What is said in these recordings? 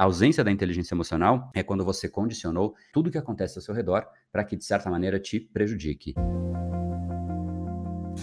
A ausência da inteligência emocional é quando você condicionou tudo o que acontece ao seu redor para que, de certa maneira, te prejudique.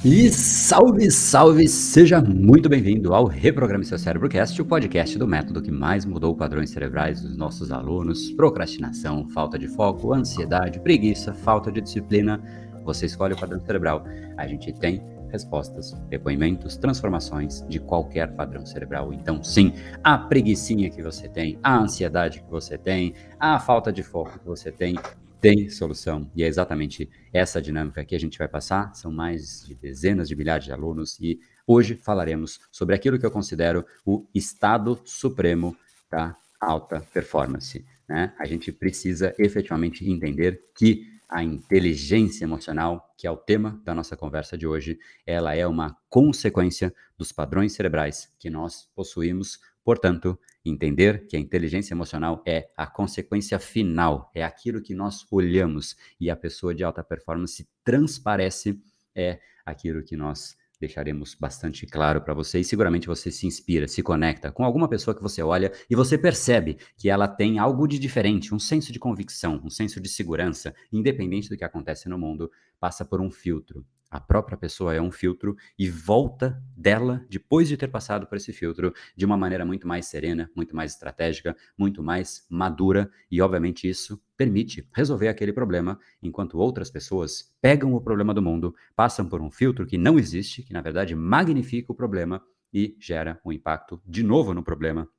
E salve, salve! Seja muito bem-vindo ao Reprograme Seu Cérebrocast, o podcast do método que mais mudou padrões cerebrais dos nossos alunos. Procrastinação, falta de foco, ansiedade, preguiça, falta de disciplina. Você escolhe o padrão cerebral. A gente tem respostas, depoimentos, transformações de qualquer padrão cerebral. Então, sim, a preguiçinha que você tem, a ansiedade que você tem, a falta de foco que você tem, tem solução. E é exatamente essa dinâmica que a gente vai passar. São mais de dezenas de milhares de alunos e hoje falaremos sobre aquilo que eu considero o estado supremo da alta performance. Né? A gente precisa efetivamente entender que a inteligência emocional, que é o tema da nossa conversa de hoje, ela é uma consequência dos padrões cerebrais que nós possuímos. Portanto, entender que a inteligência emocional é a consequência final, é aquilo que nós olhamos e a pessoa de alta performance transparece é aquilo que nós deixaremos bastante claro para você e seguramente você se inspira, se conecta com alguma pessoa que você olha e você percebe que ela tem algo de diferente, um senso de convicção, um senso de segurança, independente do que acontece no mundo, passa por um filtro. A própria pessoa é um filtro e volta dela, depois de ter passado por esse filtro, de uma maneira muito mais serena, muito mais estratégica, muito mais madura, e obviamente isso permite resolver aquele problema, enquanto outras pessoas pegam o problema do mundo, passam por um filtro que não existe, que na verdade magnifica o problema e gera um impacto de novo no problema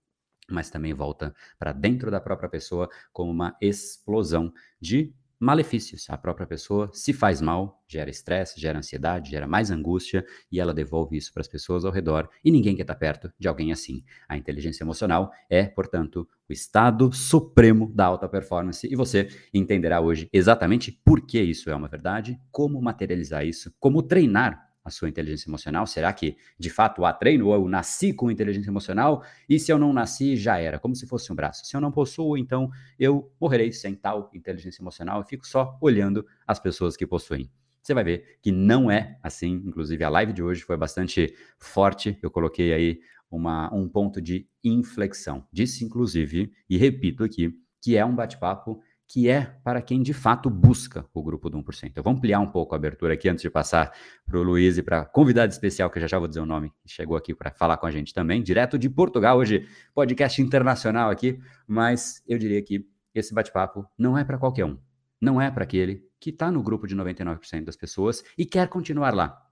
mas também volta para dentro da própria pessoa como uma explosão de malefícios. A própria pessoa se faz mal, gera estresse, gera ansiedade, gera mais angústia e ela devolve isso para as pessoas ao redor e ninguém quer estar perto de alguém assim. A inteligência emocional é, portanto, o estado supremo da alta performance e você entenderá hoje exatamente por que isso é uma verdade, como materializar isso, como treinar a sua inteligência emocional? Será que de fato há treino ou eu nasci com inteligência emocional e se eu não nasci já era, como se fosse um braço? Se eu não possuo, então eu morrerei sem tal inteligência emocional e fico só olhando as pessoas que possuem. Você vai ver que não é assim, inclusive a live de hoje foi bastante forte, eu coloquei aí uma, um ponto de inflexão. Disse inclusive, e repito aqui, que é um bate-papo que é para quem de fato busca o grupo do 1%. Eu vou ampliar um pouco a abertura aqui antes de passar para o Luiz e para a convidada especial, que já já vou dizer o nome, que chegou aqui para falar com a gente também, direto de Portugal, hoje podcast internacional aqui, mas eu diria que esse bate-papo não é para qualquer um. Não é para aquele que está no grupo de 99% das pessoas e quer continuar lá.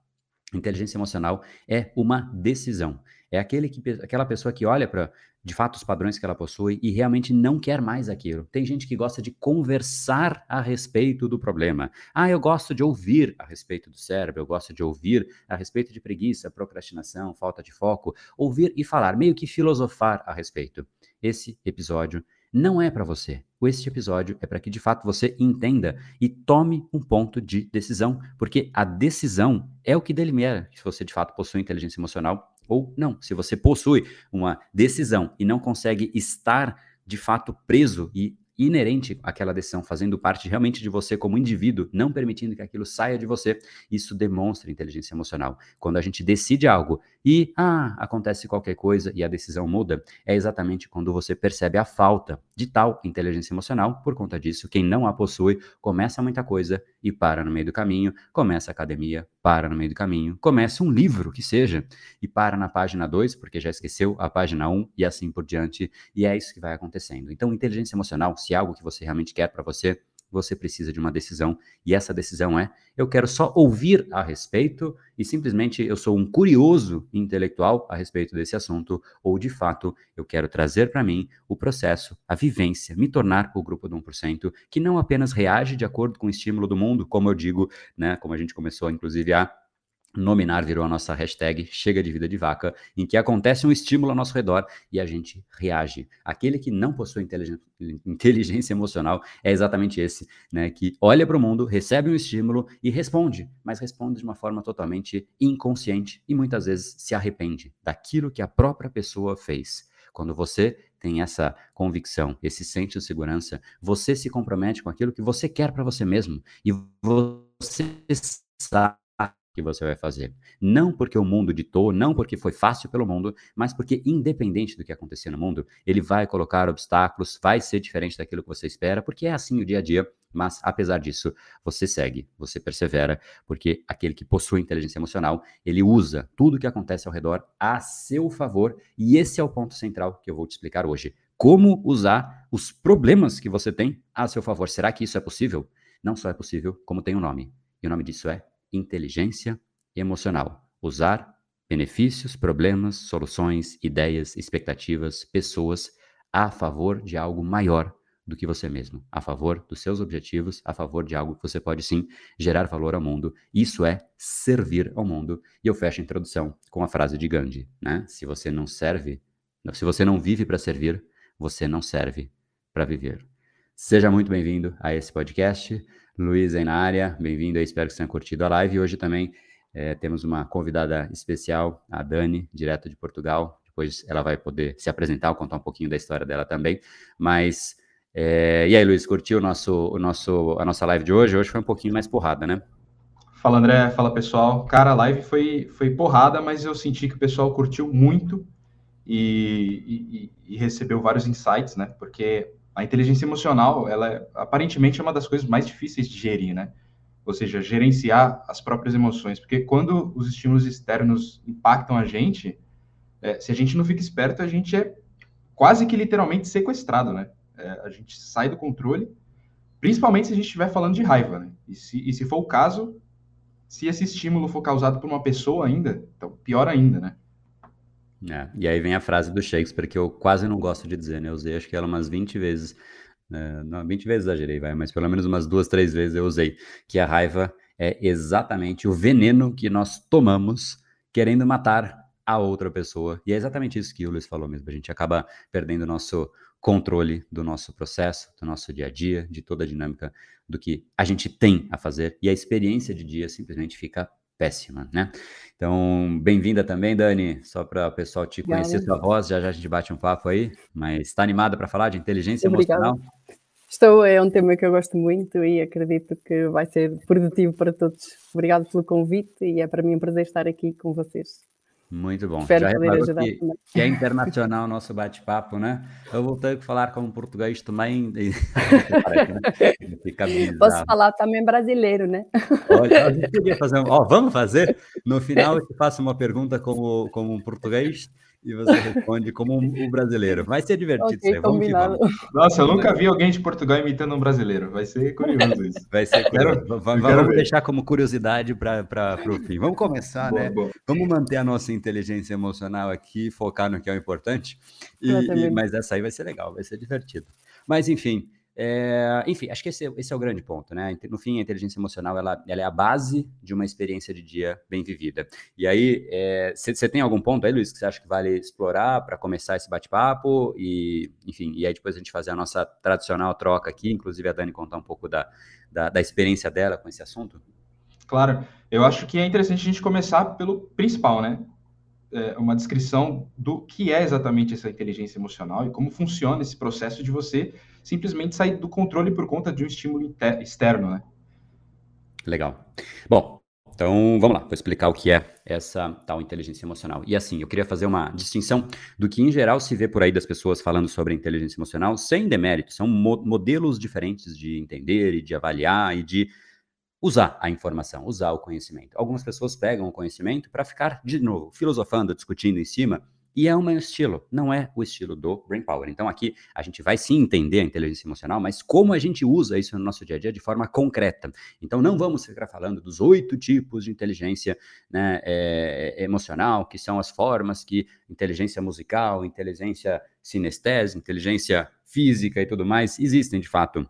Inteligência emocional é uma decisão. É aquele que, aquela pessoa que olha para, de fato, os padrões que ela possui e realmente não quer mais aquilo. Tem gente que gosta de conversar a respeito do problema. Ah, eu gosto de ouvir a respeito do cérebro, eu gosto de ouvir a respeito de preguiça, procrastinação, falta de foco. Ouvir e falar, meio que filosofar a respeito. Esse episódio não é para você. Este episódio é para que de fato você entenda e tome um ponto de decisão, porque a decisão é o que delimita se você de fato possui inteligência emocional ou não. Se você possui uma decisão e não consegue estar de fato preso e inerente àquela decisão, fazendo parte realmente de você como indivíduo, não permitindo que aquilo saia de você, isso demonstra inteligência emocional. Quando a gente decide algo e ah, acontece qualquer coisa e a decisão muda, é exatamente quando você percebe a falta de tal inteligência emocional. Por conta disso, quem não a possui começa muita coisa e para no meio do caminho, começa a academia, para no meio do caminho, começa um livro que seja e para na página 2, porque já esqueceu a página 1 um, e assim por diante, e é isso que vai acontecendo. Então, inteligência emocional, se é algo que você realmente quer para você, você precisa de uma decisão. E essa decisão é: eu quero só ouvir a respeito e simplesmente eu sou um curioso intelectual a respeito desse assunto, ou de fato eu quero trazer para mim o processo, a vivência, me tornar o grupo do 1%, que não apenas reage de acordo com o estímulo do mundo, como eu digo, né, como a gente começou inclusive a Nominar virou a nossa hashtag Chega de Vida de Vaca, em que acontece um estímulo ao nosso redor e a gente reage. Aquele que não possui inteligência emocional é exatamente esse, né? Que olha para o mundo, recebe um estímulo e responde, mas responde de uma forma totalmente inconsciente e muitas vezes se arrepende daquilo que a própria pessoa fez. Quando você tem essa convicção, esse senso de segurança, você se compromete com aquilo que você quer para você mesmo e você sabe que você vai fazer. Não porque o mundo ditou, não porque foi fácil pelo mundo, mas porque, independente do que acontecer no mundo, ele vai colocar obstáculos, vai ser diferente daquilo que você espera, porque é assim o dia a dia. Mas, apesar disso, você segue, você persevera, porque aquele que possui inteligência emocional, ele usa tudo o que acontece ao redor a seu favor, e esse é o ponto central que eu vou te explicar hoje. Como usar os problemas que você tem a seu favor. Será que isso é possível? Não só é possível, como tem um nome. E o nome disso é inteligência emocional. Usar benefícios, problemas, soluções, ideias, expectativas, pessoas a favor de algo maior do que você mesmo, a favor dos seus objetivos, a favor de algo que você pode sim gerar valor ao mundo. Isso é servir ao mundo. E eu fecho a introdução com a frase de Gandhi, né? Se você não serve, se você não vive para servir, você não serve para viver. Seja muito bem-vindo a esse podcast. Luiz aí na área, bem-vindo aí, espero que tenha curtido a live. E hoje também é, temos uma convidada especial, a Dani, direto de Portugal. Depois ela vai poder se apresentar, contar um pouquinho da história dela também. Mas, é... e aí, Luiz, curtiu o nosso, o nosso, a nossa live de hoje? Hoje foi um pouquinho mais porrada, né? Fala, André. Fala, pessoal. Cara, a live foi, foi porrada, mas eu senti que o pessoal curtiu muito e, e, e recebeu vários insights, né? Porque a inteligência emocional, ela é, aparentemente é uma das coisas mais difíceis de gerir, né? Ou seja, gerenciar as próprias emoções, porque quando os estímulos externos impactam a gente, é, se a gente não fica esperto, a gente é quase que literalmente sequestrado, né? É, a gente sai do controle, principalmente se a gente estiver falando de raiva, né? E se, e se for o caso, se esse estímulo for causado por uma pessoa ainda, então pior ainda, né? É, e aí vem a frase do Shakespeare que eu quase não gosto de dizer, né? Eu usei acho que ela umas 20 vezes. É, não, 20 vezes exagerei, vai, mas pelo menos umas duas, três vezes eu usei. Que a raiva é exatamente o veneno que nós tomamos querendo matar a outra pessoa. E é exatamente isso que o Luiz falou mesmo. A gente acaba perdendo o nosso controle do nosso processo, do nosso dia a dia, de toda a dinâmica do que a gente tem a fazer. E a experiência de dia simplesmente fica péssima, né? Então, bem-vinda também, Dani, só para o pessoal te conhecer sua voz, já já a gente bate um papo aí, mas está animada para falar de inteligência Obrigada. emocional? Estou, é um tema que eu gosto muito e acredito que vai ser produtivo para todos. Obrigado pelo convite e é para mim um prazer estar aqui com vocês. Muito bom. Espero Já reparou que, que, é internacional o nosso bate-papo, né? Eu vou ter que falar como português também. Posso falar também brasileiro, né? Olha, a gente podia fazer um... Ó, vamos fazer? No final eu te faço uma pergunta como, como um português e você responde como um, brasileiro. Vai ser divertido okay, Vamos vamos. Nossa, eu nunca vi alguém de Portugal imitando um brasileiro. Vai ser curioso isso. Vai ser curioso. Quero, vamos, vamos deixar como curiosidade para o fim. Vamos começar, boa, né? Boa. Vamos manter a nossa inteligência emocional aqui, focar no que é o importante. E, e, mas essa aí vai ser legal, vai ser divertido. Mas, enfim, é, enfim, acho que esse, esse, é o grande ponto, né? No fim, a inteligência emocional ela, ela é a base de uma experiência de dia bem vivida. E aí, você é, tem algum ponto aí, Luiz, que você acha que vale explorar para começar esse bate-papo? E, enfim, e aí depois a gente fazer a nossa tradicional troca aqui, inclusive a Dani contar um pouco da, da, da experiência dela com esse assunto? Claro, eu acho que é interessante a gente começar pelo principal, né? É uma descrição do que é exatamente essa inteligência emocional e como funciona esse processo de você simplesmente sair do controle por conta de um estímulo externo, né? Legal. Bom, então vamos lá, vou explicar o que é essa tal inteligência emocional. E assim, eu queria fazer uma distinção do que em geral se vê por aí das pessoas falando sobre inteligência emocional, sem demérito, são mo modelos diferentes de entender e de avaliar e de usar a informação, usar o conhecimento. Algumas pessoas pegam o conhecimento para ficar, de novo, filosofando, discutindo em cima e é um estilo, não é o estilo do Brain Power. Então aqui a gente vai sim entender a inteligência emocional, mas como a gente usa isso no nosso dia a dia de forma concreta. Então não vamos ficar falando dos oito tipos de inteligência né, é, emocional, que são as formas que inteligência musical, inteligência sinestésica, inteligência física e tudo mais existem de fato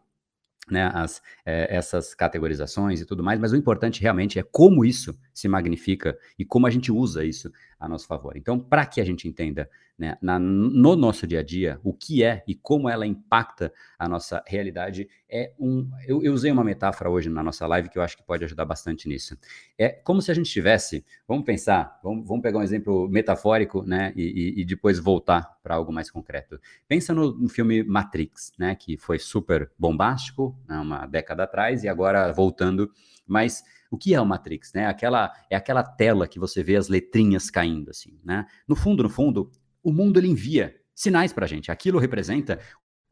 né, as, é, essas categorizações e tudo mais, mas o importante realmente é como isso se magnifica e como a gente usa isso a nosso favor. Então, para que a gente entenda né, na, no nosso dia a dia o que é e como ela impacta a nossa realidade, é um. Eu, eu, usei uma metáfora hoje na nossa live que eu acho que pode ajudar bastante nisso. É como se a gente tivesse, vamos pensar, vamos, vamos pegar um exemplo metafórico, né, e, e, e depois voltar para algo mais concreto. Pensa no, no, filme Matrix, né, que foi super bombástico, né, uma década atrás, e agora voltando, mas O que é o Matrix, né? Aquela é aquela tela que você vê as letrinhas caindo assim, né? No fundo, no fundo, o mundo ele envia sinais para a gente. Aquilo representa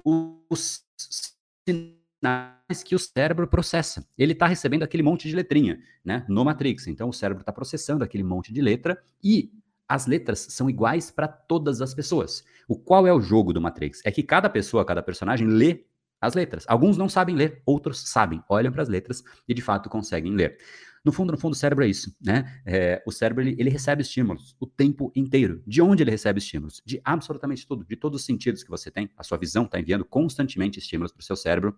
os sinais que o cérebro processa. Ele está recebendo aquele monte de letrinha, né? No Matrix. Então o cérebro está processando aquele monte de letra e as letras são iguais para todas as pessoas. O qual é o jogo do Matrix? É que cada pessoa, cada personagem lê as letras. Alguns não sabem ler, outros sabem, olham para as letras e de fato conseguem ler. No fundo, no fundo, o cérebro é isso, né? É, o cérebro ele, ele, recebe estímulos o tempo inteiro. De onde ele recebe estímulos? De absolutamente tudo, de todos os sentidos que você tem. A sua visão está enviando constantemente estímulos para o seu cérebro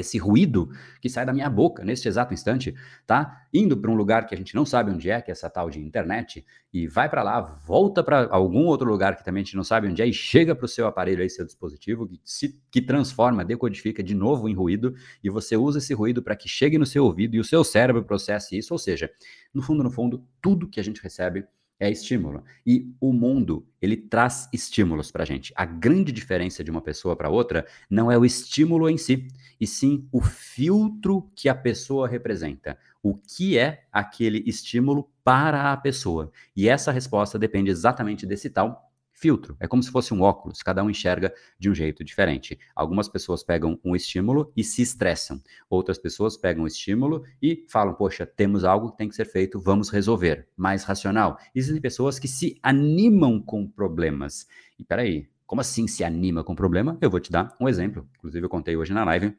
esse ruído que sai da minha boca neste exato instante, tá? Indo para um lugar que a gente não sabe onde é, que é essa tal de internet, e vai para lá, volta para algum outro lugar que também a gente não sabe onde é, e chega para o seu aparelho aí, seu dispositivo, que, se, que transforma, decodifica de novo em ruído, e você usa esse ruído para que chegue no seu ouvido e o seu cérebro processe isso, ou seja, no fundo, no fundo, tudo que a gente recebe é estímulo. E o mundo, ele traz estímulos para a gente. A grande diferença de uma pessoa para outra não é o estímulo em si, e sim o filtro que a pessoa representa. O que é aquele estímulo para a pessoa? E essa resposta depende exatamente desse tal filtro. É como se fosse um óculos, cada um enxerga de um jeito diferente. Algumas pessoas pegam um estímulo e se estressam. Outras pessoas pegam o estímulo e falam: Poxa, temos algo que tem que ser feito, vamos resolver. Mais racional. Existem pessoas que se animam com problemas. E peraí, como assim se anima com problema? Eu vou te dar um exemplo. Inclusive, eu contei hoje na live.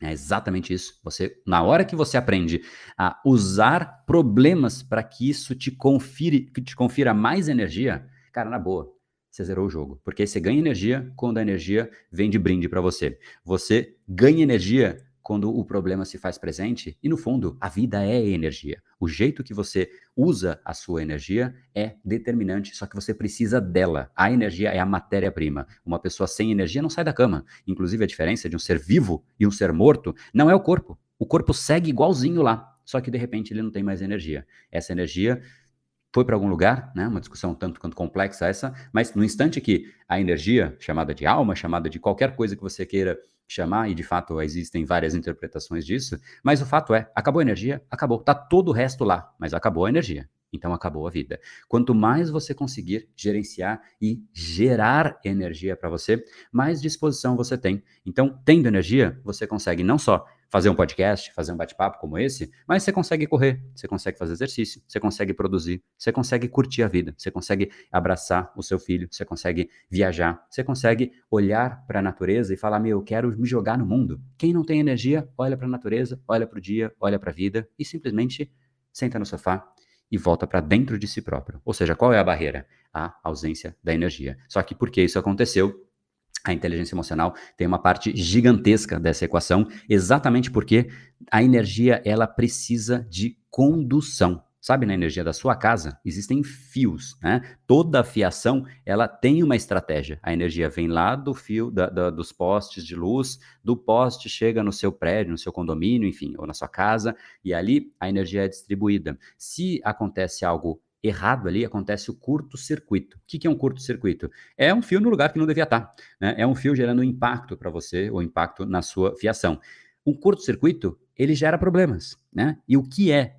É exatamente isso. Você, na hora que você aprende a usar problemas para que isso te confire, que te confira mais energia, cara, na boa, você zerou o jogo. Porque você ganha energia quando a energia vem de brinde para você. Você ganha energia quando o problema se faz presente e no fundo a vida é energia. O jeito que você usa a sua energia é determinante, só que você precisa dela. A energia é a matéria-prima. Uma pessoa sem energia não sai da cama. Inclusive a diferença de um ser vivo e um ser morto não é o corpo. O corpo segue igualzinho lá, só que de repente ele não tem mais energia. Essa energia foi para algum lugar, né? Uma discussão tanto quanto complexa essa, mas no instante que a energia, chamada de alma, chamada de qualquer coisa que você queira chamar, e de fato existem várias interpretações disso, mas o fato é, acabou a energia, acabou, tá todo o resto lá, mas acabou a energia. Então acabou a vida. Quanto mais você conseguir gerenciar e gerar energia para você, mais disposição você tem. Então, tendo energia, você consegue não só fazer um podcast, fazer um bate-papo como esse, mas você consegue correr, você consegue fazer exercício, você consegue produzir, você consegue curtir a vida, você consegue abraçar o seu filho, você consegue viajar, você consegue olhar para a natureza e falar: Meu, eu quero me jogar no mundo. Quem não tem energia, olha para a natureza, olha para o dia, olha para a vida e simplesmente senta no sofá e volta para dentro de si próprio. Ou seja, qual é a barreira? A ausência da energia. Só que por que isso aconteceu? A inteligência emocional tem uma parte gigantesca dessa equação, exatamente porque a energia ela precisa de condução. Sabe, na energia da sua casa existem fios, né? Toda fiação ela tem uma estratégia. A energia vem lá do fio da, da, dos postes de luz, do poste chega no seu prédio, no seu condomínio, enfim, ou na sua casa, e ali a energia é distribuída. Se acontece algo errado ali, acontece o curto-circuito. O que é um curto-circuito? É um fio no lugar que não devia estar. Né? É um fio gerando impacto para você, ou impacto na sua fiação. Um curto-circuito, ele gera problemas. Né? E o que é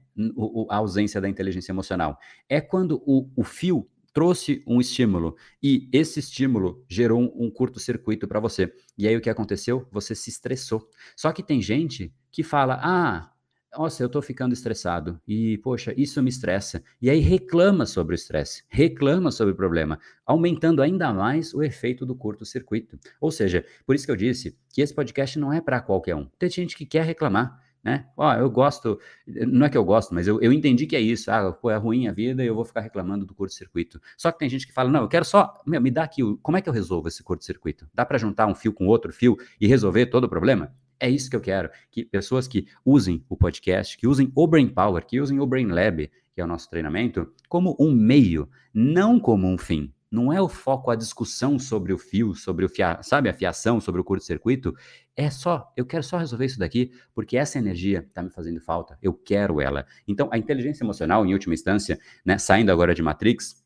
a ausência da inteligência emocional? É quando o, o fio trouxe um estímulo e esse estímulo gerou um curto-circuito para você. E aí o que aconteceu? Você se estressou. Só que tem gente que fala: ah, nossa, eu estou ficando estressado e, poxa, isso me estressa. E aí reclama sobre o estresse, reclama sobre o problema, aumentando ainda mais o efeito do curto-circuito. Ou seja, por isso que eu disse que esse podcast não é para qualquer um. Tem gente que quer reclamar, né? Ó, eu gosto, não é que eu gosto, mas eu, eu entendi que é isso. Ah, pô, é ruim a vida e eu vou ficar reclamando do curto-circuito. Só que tem gente que fala, não, eu quero só, meu, me dá aqui, como é que eu resolvo esse curto-circuito? Dá para juntar um fio com outro fio e resolver todo o problema? É isso que eu quero, que pessoas que usem o podcast, que usem o Brain Power, que usem o Brain Lab, que é o nosso treinamento, como um meio, não como um fim. Não é o foco a discussão sobre o fio, sobre o fia, sabe, a fiação, sobre o curto-circuito. É só, eu quero só resolver isso daqui, porque essa energia está me fazendo falta. Eu quero ela. Então, a inteligência emocional, em última instância, né, saindo agora de Matrix,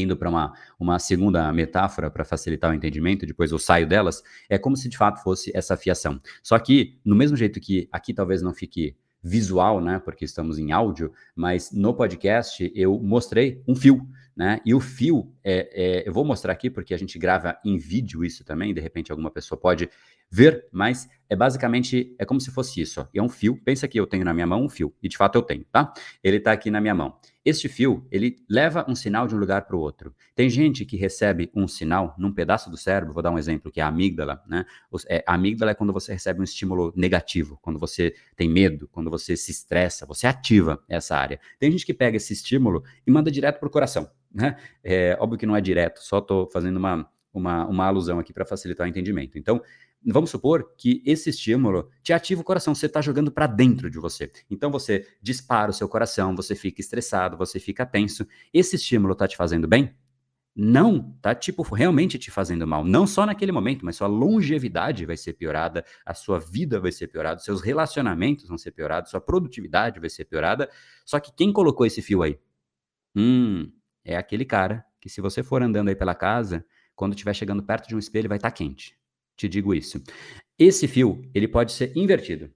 indo para uma, uma segunda metáfora para facilitar o entendimento, depois eu saio delas, é como se de fato fosse essa fiação. Só que, no mesmo jeito que aqui talvez não fique visual, né? Porque estamos em áudio, mas no podcast eu mostrei um fio, né? E o fio, é, é, eu vou mostrar aqui porque a gente grava em vídeo isso também, de repente alguma pessoa pode ver, mas é basicamente, é como se fosse isso, ó. é um fio, pensa que eu tenho na minha mão um fio, e de fato eu tenho, tá? Ele tá aqui na minha mão. Este fio, ele leva um sinal de um lugar para o outro. Tem gente que recebe um sinal num pedaço do cérebro, vou dar um exemplo, que é a amígdala, né? É, a amígdala é quando você recebe um estímulo negativo, quando você tem medo, quando você se estressa, você ativa essa área. Tem gente que pega esse estímulo e manda direto para o coração, né? É, óbvio que não é direto, só estou fazendo uma, uma, uma alusão aqui para facilitar o entendimento. Então, vamos supor que esse estímulo te ativa o coração, você está jogando para dentro de você. Então você dispara o seu coração, você fica estressado, você fica tenso. Esse estímulo está te fazendo bem? Não, tá tipo realmente te fazendo mal. Não só naquele momento, mas sua longevidade vai ser piorada, a sua vida vai ser piorada, seus relacionamentos vão ser piorados, sua produtividade vai ser piorada. Só que quem colocou esse fio aí? Hum, é aquele cara que se você for andando aí pela casa, quando estiver chegando perto de um espelho vai estar tá quente te digo isso. Esse fio, ele pode ser invertido.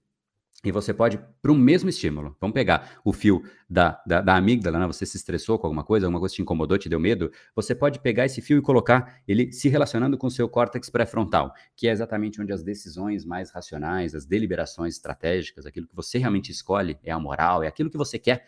E você pode, para o mesmo estímulo, vamos pegar o fio da, da, da amígdala, né? você se estressou com alguma coisa, alguma coisa te incomodou, te deu medo, você pode pegar esse fio e colocar ele se relacionando com o seu córtex pré-frontal, que é exatamente onde as decisões mais racionais, as deliberações estratégicas, aquilo que você realmente escolhe, é a moral, é aquilo que você quer,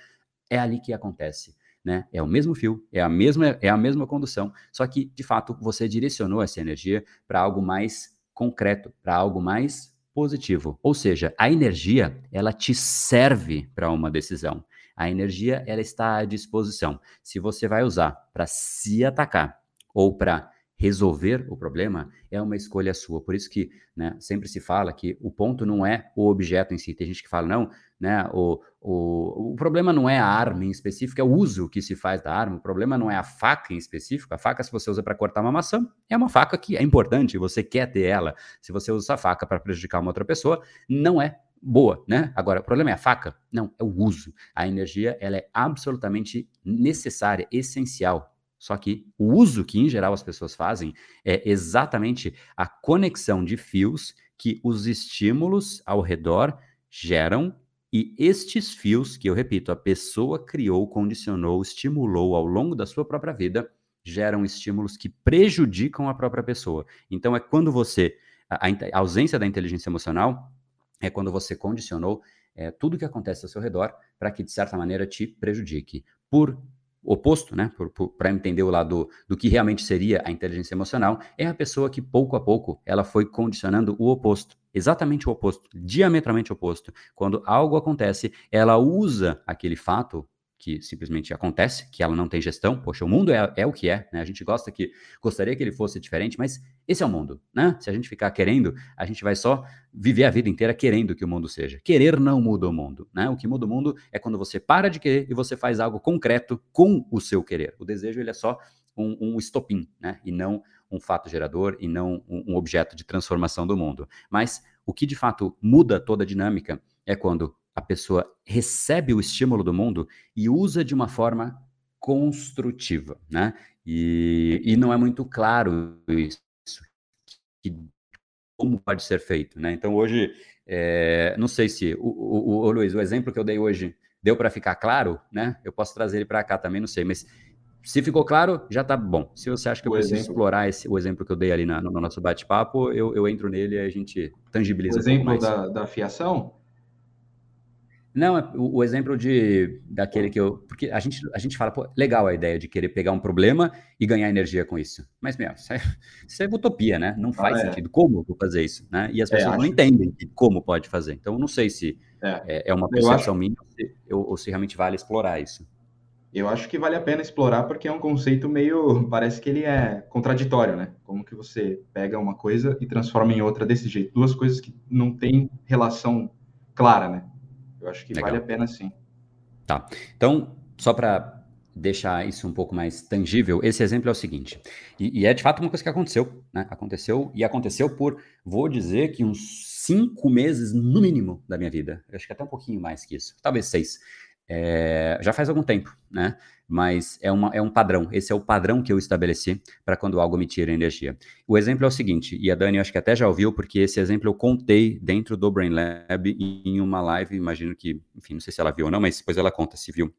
é ali que acontece. Né? É o mesmo fio, é a mesma, é a mesma condução, só que, de fato, você direcionou essa energia para algo mais concreto, para algo mais positivo. Ou seja, a energia, ela te serve para uma decisão. A energia, ela está à disposição. Se você vai usar para se atacar ou para resolver o problema é uma escolha sua. Por isso que né, sempre se fala que o ponto não é o objeto em si. Tem gente que fala, não, né, o, o, o problema não é a arma em específico, é o uso que se faz da arma. O problema não é a faca em específico. A faca, se você usa para cortar uma maçã, é uma faca que é importante, você quer ter ela. Se você usa essa faca para prejudicar uma outra pessoa, não é boa, né? Agora, o problema é a faca? Não, é o uso. A energia, ela é absolutamente necessária, essencial só que o uso que, em geral, as pessoas fazem é exatamente a conexão de fios que os estímulos ao redor geram e estes fios, que eu repito, a pessoa criou, condicionou, estimulou ao longo da sua própria vida, geram estímulos que prejudicam a própria pessoa. Então, é quando você. A, a ausência da inteligência emocional é quando você condicionou é, tudo que acontece ao seu redor para que, de certa maneira, te prejudique. Por oposto, né, para entender o lado do que realmente seria a inteligência emocional, é a pessoa que pouco a pouco ela foi condicionando o oposto, exatamente o oposto, diametralmente oposto. Quando algo acontece, ela usa aquele fato que simplesmente acontece, que ela não tem gestão. Poxa, o mundo é, é o que é, né? A gente gosta que gostaria que ele fosse diferente, mas esse é o mundo, né? Se a gente ficar querendo, a gente vai só viver a vida inteira querendo que o mundo seja. Querer não muda o mundo, né? O que muda o mundo é quando você para de querer e você faz algo concreto com o seu querer. O desejo ele é só um, um estopim, né? E não um fato gerador e não um, objeto de transformação do mundo. Mas o que de fato muda toda a dinâmica é quando a pessoa recebe o estímulo do mundo e usa de uma forma construtiva, né? E, e não é muito claro isso, que, como pode ser feito, né? Então hoje, é, não sei se o, o, o, Luiz, o exemplo que eu dei hoje deu para ficar claro, né? Eu posso trazer ele para cá também, não sei, mas se ficou claro, já tá bom. Se você acha que eu preciso exemplo. explorar esse, o exemplo que eu dei ali na, no, no, nosso bate-papo, eu, eu entro nele e a gente tangibiliza. O exemplo um da, da fiação? Não, é o, o, exemplo de daquele que eu. Porque a gente, a gente fala, pô, legal a ideia de querer pegar um problema e ganhar energia com isso. Mas, meu, isso é, isso é utopia, né? Não faz ah, é. sentido. Como eu vou fazer isso? Né? E as é, pessoas é, não entendem como pode fazer. Então, não sei se é, é, é uma percepção acho... minha ou se, ou se realmente vale explorar isso. Eu acho que vale a pena explorar porque é um conceito meio. Parece que ele é contraditório, né? Como que você pega uma coisa e transforma em outra desse jeito? Duas coisas que não têm relação clara, né? Eu acho que Legal. vale a pena sim. Tá. Então, só para deixar isso um pouco mais tangível, esse exemplo é o seguinte, e, e, é de fato uma coisa que aconteceu, né? Aconteceu, e aconteceu por, vou dizer que uns cinco meses no mínimo da minha vida, eu acho que até um pouquinho mais que isso, talvez seis. É, já faz algum tempo, né? Mas é, uma, é um padrão. Esse é o padrão que eu estabeleci para quando algo me tira energia. O exemplo é o seguinte, e a Dani acho que até já ouviu, porque esse exemplo eu contei dentro do Brain Lab em uma live, imagino que, enfim, não sei se ela viu ou não, mas depois ela conta se viu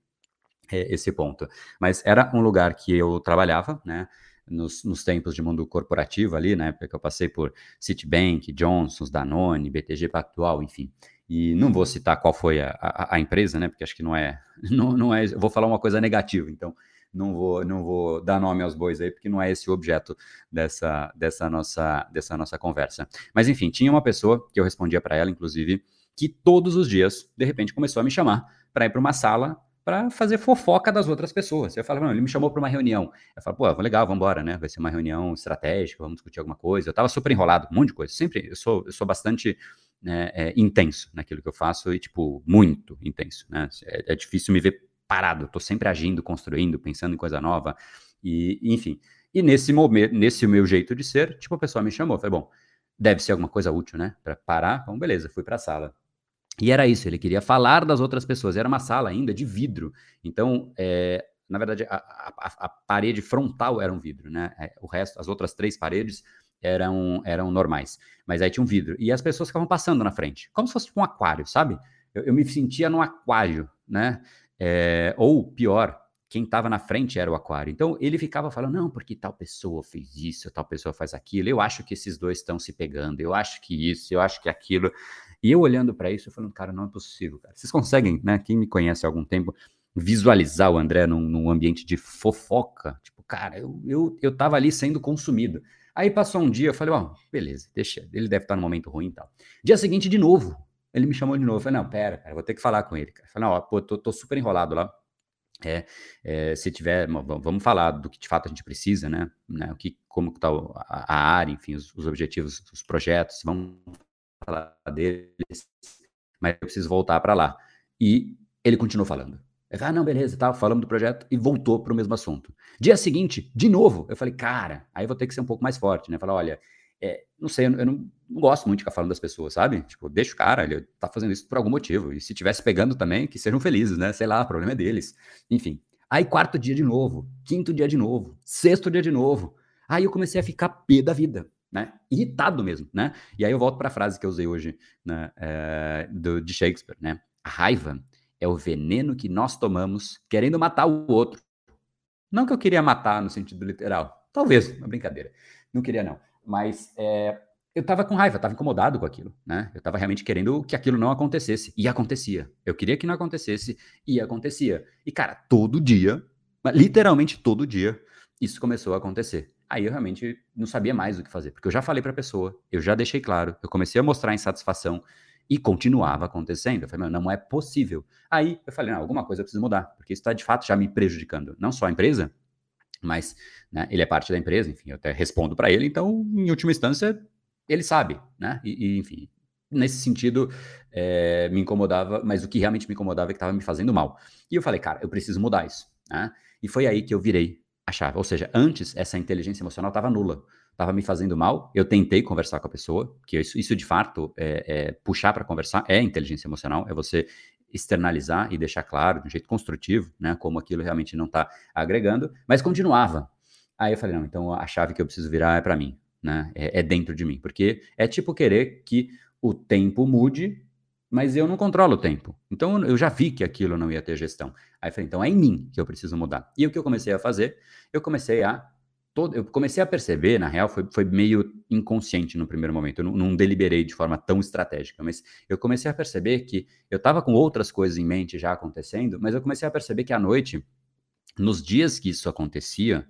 é, esse ponto. Mas era um lugar que eu trabalhava, né? Nos, nos, tempos de mundo corporativo ali, na época que eu passei por Citibank, Johnson's, Danone, BTG Pactual, enfim. E não vou citar qual foi a, a, a, empresa, né? Porque acho que não é, não, não é. Vou falar uma coisa negativa, então não vou, não vou dar nome aos bois aí, porque não é esse o objeto dessa, dessa, nossa, dessa nossa conversa. Mas enfim, tinha uma pessoa que eu respondia para ela, inclusive, que todos os dias, de repente, começou a me chamar para ir para uma sala para fazer fofoca das outras pessoas. Eu falava, ele me chamou para uma reunião. Eu falava, pô, legal, vamos embora, né? Vai ser uma reunião estratégica, vamos discutir alguma coisa. Eu estava super enrolado, um monte de coisa. Sempre, eu sou, eu sou bastante né, é, intenso naquilo que eu faço e, tipo, muito intenso, né? É, é difícil me ver parado, estou sempre agindo, construindo, pensando em coisa nova, e, enfim. E nesse momento, nesse meu jeito de ser, tipo, a pessoa me chamou, falei, bom, deve ser alguma coisa útil, né? Para parar, então beleza, fui para a sala. E era isso, ele queria falar das outras pessoas, era uma sala ainda de vidro, então, é, na verdade, a, a, a, parede frontal era um vidro, né? É, o resto, as outras três paredes eram, eram normais. Mas aí tinha um vidro. E as pessoas ficavam passando na frente, como se fosse um aquário, sabe? Eu, eu me sentia num aquário, né? É, ou pior, quem estava na frente era o aquário. Então ele ficava falando, não, porque tal pessoa fez isso, tal pessoa faz aquilo. Eu acho que esses dois estão se pegando, eu acho que isso, eu acho que aquilo. E eu olhando para isso, eu falando, cara, não é possível, cara. Vocês conseguem, né? Quem me conhece há algum tempo, visualizar o André num, num ambiente de fofoca? Tipo, cara, eu, eu, eu tava ali sendo consumido. Aí passou um dia, eu falei, ó, oh, beleza, deixa, ele deve estar no momento ruim e tal. Dia seguinte, de novo, ele me chamou de novo. Eu falei, não, pera, cara, vou ter que falar com ele, cara. Eu falei, não, ó, pô, tô, tô super enrolado lá. É, é, se tiver, vamos falar do que de fato a gente precisa, né? né o que, como está a, a, área, enfim, os, os, objetivos, os projetos, vamos falar deles, mas eu preciso voltar para lá. E ele continuou falando. Ele falou, ah, não, beleza, tal, falamos do projeto e voltou para o mesmo assunto. Dia seguinte, de novo, eu falei, cara, aí vou ter que ser um pouco mais forte, né? Falar, olha, é, não sei, eu, não, eu não, não, gosto muito de ficar falando das pessoas, sabe? Tipo, deixa o cara, ele tá fazendo isso por algum motivo. E se tivesse pegando também, que sejam felizes, né? Sei lá, o problema é deles. Enfim. Aí, quarto dia de novo, quinto dia de novo, sexto dia de novo. Aí eu comecei a ficar pé da vida, né? Irritado mesmo, né? E aí eu volto para a frase que eu usei hoje né, é, do, de Shakespeare, né? A raiva é o veneno que nós tomamos querendo matar o outro. Não que eu queria matar no sentido literal. Talvez, uma brincadeira. Não queria, não. Mas é, eu estava com raiva, estava incomodado com aquilo, né? Eu estava realmente querendo que aquilo não acontecesse. E acontecia. Eu queria que não acontecesse e acontecia. E, cara, todo dia, literalmente todo dia, isso começou a acontecer. Aí eu realmente não sabia mais o que fazer, porque eu já falei para a pessoa, eu já deixei claro, eu comecei a mostrar insatisfação, e continuava acontecendo. Eu falei, não é possível. Aí eu falei, não, alguma coisa eu preciso mudar, porque isso está de fato já me prejudicando. Não só a empresa, mas né, ele é parte da empresa, enfim, eu até respondo para ele, então, em última instância, ele sabe, né? E, e enfim, nesse sentido, é, me incomodava, mas o que realmente me incomodava é que estava me fazendo mal. E eu falei, cara, eu preciso mudar isso. Né? E foi aí que eu virei a chave. Ou seja, antes essa inteligência emocional estava nula estava me fazendo mal, eu tentei conversar com a pessoa, que isso, isso de fato é, é puxar para conversar, é inteligência emocional, é você externalizar e deixar claro, de um jeito construtivo, né, como aquilo realmente não está agregando, mas continuava. Aí eu falei, não, então a chave que eu preciso virar é para mim, né, é, é dentro de mim, porque é tipo querer que o tempo mude, mas eu não controlo o tempo. Então eu já vi que aquilo não ia ter gestão. Aí eu falei, então é em mim que eu preciso mudar. E o que eu comecei a fazer? Eu comecei a todo, eu comecei a perceber, na real, foi, foi meio inconsciente no primeiro momento, eu não, não, deliberei de forma tão estratégica, mas eu comecei a perceber que eu estava com outras coisas em mente já acontecendo, mas eu comecei a perceber que à noite, nos dias que isso acontecia,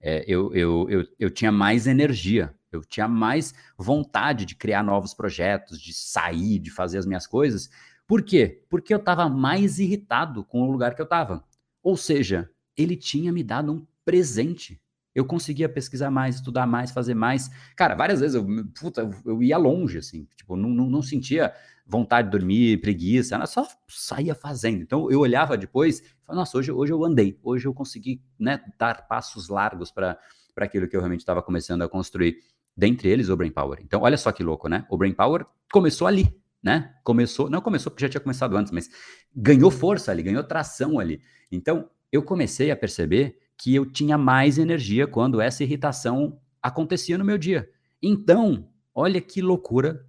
é, eu, eu, eu, eu tinha mais energia, eu tinha mais vontade de criar novos projetos, de sair, de fazer as minhas coisas. Por quê? Porque eu estava mais irritado com o lugar que eu estava. Ou seja, ele tinha me dado um presente eu conseguia pesquisar mais, estudar mais, fazer mais. Cara, várias vezes eu, puta, eu ia longe, assim, tipo, não, não, não sentia vontade de dormir, preguiça, eu só saía fazendo. Então eu olhava depois e falava, nossa, hoje, hoje eu andei, hoje eu consegui né, dar passos largos para aquilo que eu realmente estava começando a construir. Dentre eles, o Brain Power. Então, olha só que louco, né? O Brain Power começou ali, né? Começou, não começou porque já tinha começado antes, mas ganhou força ali, ganhou tração ali. Então, eu comecei a perceber que eu tinha mais energia quando essa irritação acontecia no meu dia. Então, olha que loucura.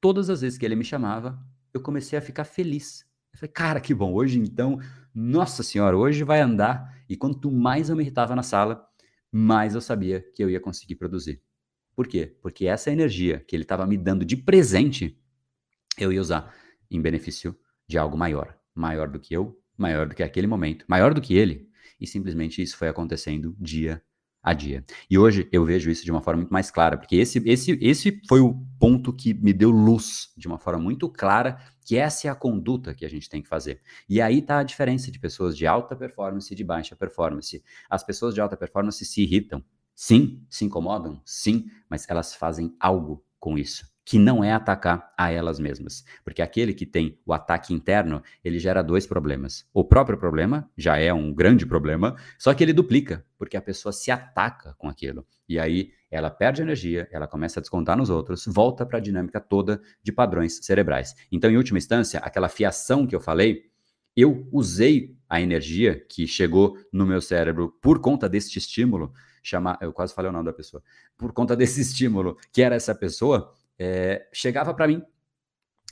Todas as vezes que ele me chamava, eu comecei a ficar feliz. Eu falei, cara, que bom. Hoje, então, nossa senhora, hoje vai andar. E quanto mais eu me irritava na sala, mais eu sabia que eu ia conseguir produzir. Por quê? Porque essa energia que ele estava me dando de presente, eu ia usar em benefício de algo maior. Maior do que eu, maior do que aquele momento, maior do que ele. E simplesmente isso foi acontecendo dia a dia. E hoje eu vejo isso de uma forma muito mais clara, porque esse, esse, esse foi o ponto que me deu luz de uma forma muito clara, que essa é a conduta que a gente tem que fazer. E aí está a diferença de pessoas de alta performance e de baixa performance. As pessoas de alta performance se irritam, sim, se incomodam, sim, mas elas fazem algo com isso que não é atacar a elas mesmas. Porque aquele que tem o ataque interno, ele gera dois problemas. O próprio problema já é um grande problema, só que ele duplica, porque a pessoa se ataca com aquilo. E aí ela perde energia, ela começa a descontar nos outros, volta para a dinâmica toda de padrões cerebrais. Então, em última instância, aquela fiação que eu falei, eu usei a energia que chegou no meu cérebro por conta deste estímulo, chamar, eu quase falei o nome da pessoa, por conta desse estímulo que era essa pessoa, é, chegava para mim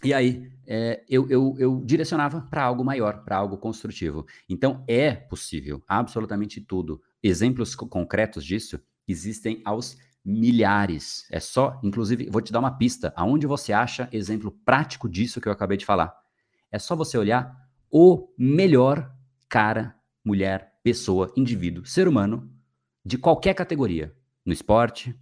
e aí é, eu, eu, eu, direcionava para algo maior, para algo construtivo. Então é possível, absolutamente tudo. Exemplos concretos disso existem aos milhares. É só, inclusive, vou te dar uma pista. Aonde você acha exemplo prático disso que eu acabei de falar? É só você olhar o melhor cara, mulher, pessoa, indivíduo, ser humano de qualquer categoria, no esporte,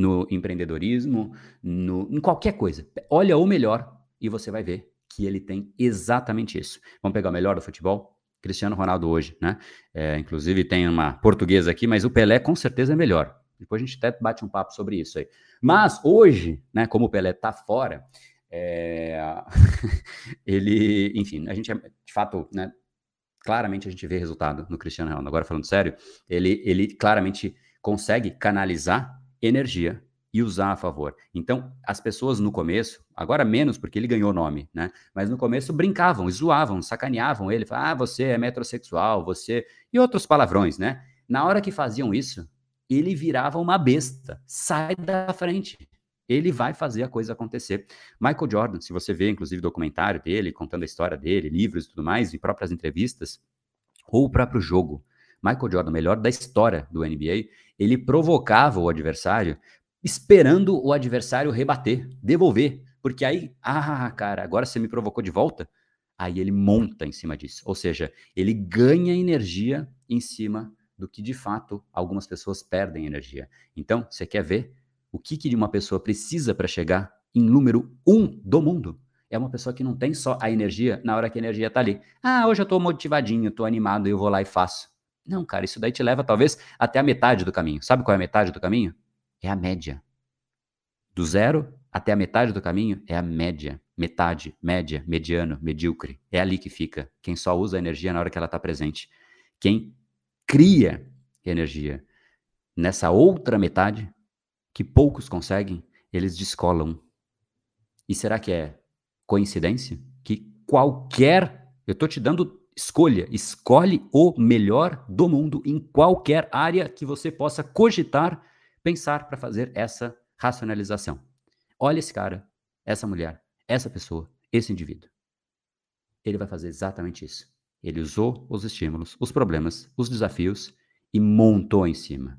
no empreendedorismo, no, em qualquer coisa. Olha o melhor e você vai ver que ele tem exatamente isso. Vamos pegar o melhor do futebol? Cristiano Ronaldo hoje, né? É, inclusive tem uma portuguesa aqui, mas o Pelé com certeza é melhor. Depois a gente até bate um papo sobre isso aí. Mas hoje, né, como o Pelé tá fora, é... ele, enfim, a gente, de fato, né, claramente a gente vê resultado no Cristiano Ronaldo. Agora falando sério, ele, ele claramente consegue canalizar energia e usar a favor. Então, as pessoas no começo, agora menos porque ele ganhou nome, né? Mas no começo brincavam, zoavam, sacaneavam ele, falavam, ah, você é metrosexual, você e outros palavrões, né? Na hora que faziam isso, ele virava uma besta. Sai da frente. Ele vai fazer a coisa acontecer. Michael Jordan, se você vê inclusive documentário dele, contando a história dele, livros e tudo mais, e próprias entrevistas, ou o próprio jogo, Michael Jordan, melhor da história do NBA, ele provocava o adversário esperando o adversário rebater, devolver. Porque aí, ah, cara, agora você me provocou de volta. Aí ele monta em cima disso. Ou seja, ele ganha energia em cima do que de fato algumas pessoas perdem energia. Então, você quer ver o que, que uma pessoa precisa para chegar em número um do mundo? É uma pessoa que não tem só a energia na hora que a energia está ali. Ah, hoje eu estou motivadinho, estou animado, eu vou lá e faço. Não, cara, isso daí te leva talvez até a metade do caminho. Sabe qual é a metade do caminho? É a média. Do zero até a metade do caminho é a média. Metade, média, mediano, medíocre. É ali que fica. Quem só usa a energia na hora que ela está presente. Quem cria energia nessa outra metade, que poucos conseguem, eles descolam. E será que é coincidência? Que qualquer. Eu estou te dando Escolha, escolhe o melhor do mundo em qualquer área que você possa cogitar, pensar para fazer essa racionalização. Olha esse cara, essa mulher, essa pessoa, esse indivíduo. Ele vai fazer exatamente isso. Ele usou os estímulos, os problemas, os desafios e montou em cima.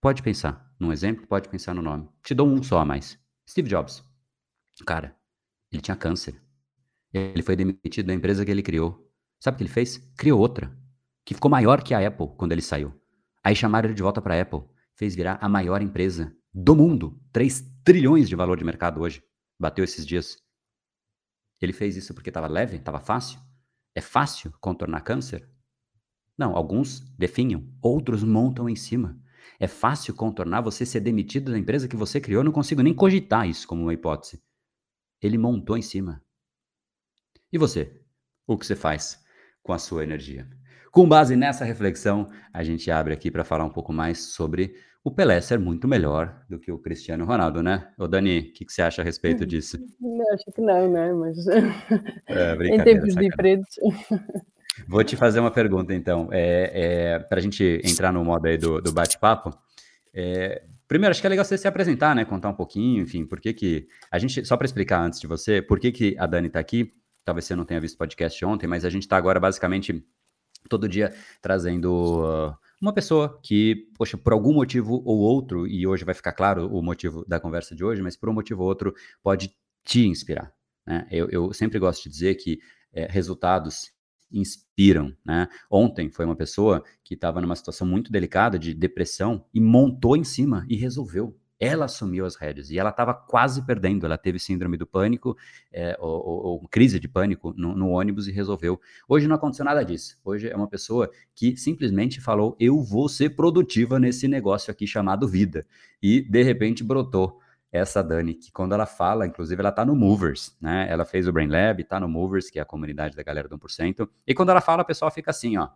Pode pensar num exemplo, pode pensar no nome. Te dou um só a mais. Steve Jobs. Cara, ele tinha câncer. Ele foi demitido da empresa que ele criou. Sabe o que ele fez? Criou outra, que ficou maior que a Apple quando ele saiu. Aí chamaram ele de volta para a Apple, fez virar a maior empresa do mundo, 3 trilhões de valor de mercado hoje. Bateu esses dias. Ele fez isso porque estava leve, estava fácil? É fácil contornar câncer? Não, alguns definham, outros montam em cima. É fácil contornar você ser demitido da empresa que você criou? Não consigo nem cogitar isso como uma hipótese. Ele montou em cima. E você? O que você faz? Com a sua energia. Com base nessa reflexão, a gente abre aqui para falar um pouco mais sobre o Pelé ser muito melhor do que o Cristiano Ronaldo, né? Ô Dani, o que, que, você acha a respeito disso? Não, acho que não, né? Mas é, em tempos diferentes. Vou te fazer uma pergunta, então, é, é para a gente entrar no modo aí do, do bate-papo. É, primeiro, acho que é legal você se apresentar, né? Contar um pouquinho, enfim, por que que... A gente, só para explicar antes de você, por que que a Dani está aqui, talvez você não tenha visto o podcast ontem, mas a gente está agora basicamente todo dia trazendo uh, uma pessoa que, poxa, por algum motivo ou outro, e hoje vai ficar claro o motivo da conversa de hoje, mas por um motivo ou outro pode te inspirar. Né? Eu, eu sempre gosto de dizer que é, resultados inspiram, né? Ontem foi uma pessoa que estava numa situação muito delicada de depressão e montou em cima e resolveu. Ela assumiu as rédeas e ela estava quase perdendo. Ela teve síndrome do pânico, é, ou, ou, crise de pânico no, no, ônibus e resolveu. Hoje não aconteceu nada disso. Hoje é uma pessoa que simplesmente falou: Eu vou ser produtiva nesse negócio aqui chamado vida. E de repente brotou essa Dani, que quando ela fala, inclusive ela tá no Movers, né? Ela fez o Brain Lab, tá no Movers, que é a comunidade da galera do 1%. E quando ela fala, o pessoal fica assim, ó,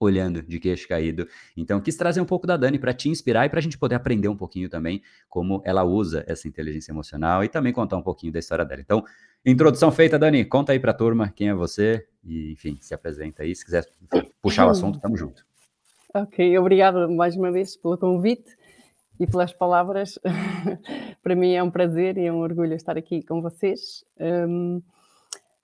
olhando de queixo caído. Então, quis trazer um pouco da Dani para te inspirar e para a gente poder aprender um pouquinho também como ela usa essa inteligência emocional e também contar um pouquinho da história dela. Então, introdução feita, Dani, conta aí para a turma quem é você e, enfim, se apresenta aí. Se quiser puxar o assunto, tamo junto. Ok, obrigado mais uma vez pelo convite e pelas palavras. para mim é um prazer e é um orgulho estar aqui com vocês. Um,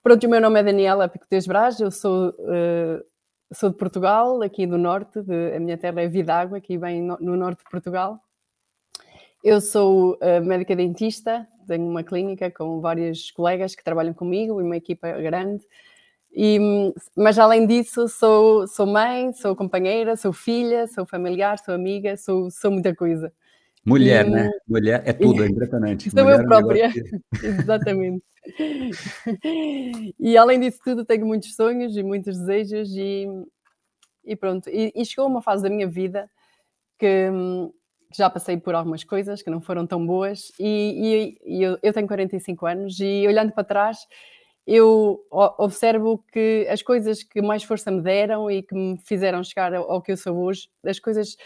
pronto, o meu nome é Daniela Picotes Braz, eu sou, uh, sou de Portugal, aqui do norte, de, a minha terra é Vidágua, aqui bem no, no norte de Portugal. Eu sou uh, médica dentista, tenho uma clínica com vários colegas que trabalham comigo e uma equipa grande. E, mas além disso, sou, sou mãe, sou companheira, sou filha, sou familiar, sou amiga, sou, sou muita coisa. Mulher, e... né? Mulher é tudo, é impressionante. Sou Mulher eu própria, exatamente. e além disso tudo, tenho muitos sonhos e muitos desejos e, e pronto. E, e chegou uma fase da minha vida que, que, já passei por algumas coisas que não foram tão boas e, e eu, eu tenho 45 anos e olhando para trás eu observo que as coisas que mais força me deram e que me fizeram chegar ao que eu sou hoje, as coisas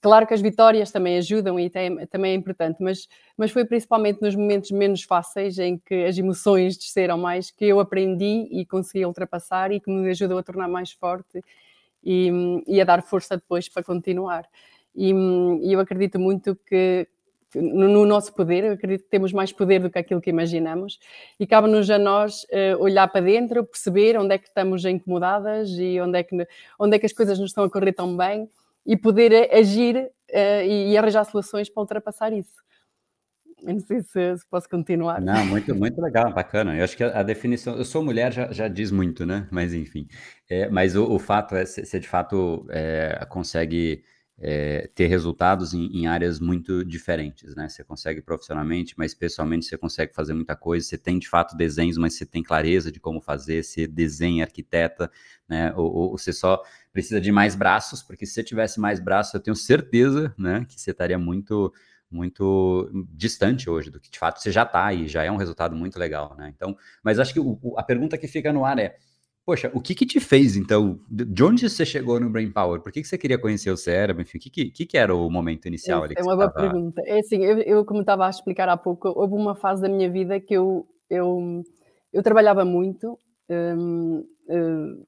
Claro que as vitórias também ajudam e tem, também é importante, mas, mas foi principalmente nos momentos menos fáceis em que as emoções desceram mais que eu aprendi e consegui ultrapassar e que me ajudou a tornar mais forte e, e a dar força depois para continuar. E, e eu acredito muito que, no, no, nosso poder, eu acredito que temos mais poder do que aquilo que imaginamos e cabe-nos a nós uh, olhar para dentro, perceber onde é que estamos incomodadas e onde é que, onde é que as coisas não estão a correr tão bem e poder agir uh, e, e, arranjar soluções para ultrapassar isso. Eu não sei se, se, posso continuar. Não, muito, muito legal, bacana. Eu acho que a, a definição, eu sou mulher, já, já diz muito, né? Mas enfim. É, mas o, o, fato é, você de fato é, consegue é, ter resultados em, em, áreas muito diferentes, né? Você consegue profissionalmente, mas pessoalmente você consegue fazer muita coisa. Você tem de fato desenhos, mas você tem clareza de como fazer. Você desenha, arquiteta, né? Ou, ou você só precisa de mais braços, porque se você tivesse mais braços, eu tenho certeza, né, que você estaria muito muito distante hoje do que de fato você já está e já é um resultado muito legal, né? Então, mas acho que o, a pergunta que fica no ar é Poxa, o que que te fez, então? De onde você chegou no Brain Power? Por que, que você queria conhecer o cérebro? Enfim, o que, que, que era o momento inicial ali? É uma boa tava... pergunta. É assim, eu, eu, como estava a explicar há pouco, houve uma fase da minha vida que eu, eu, eu trabalhava muito, hum, hum,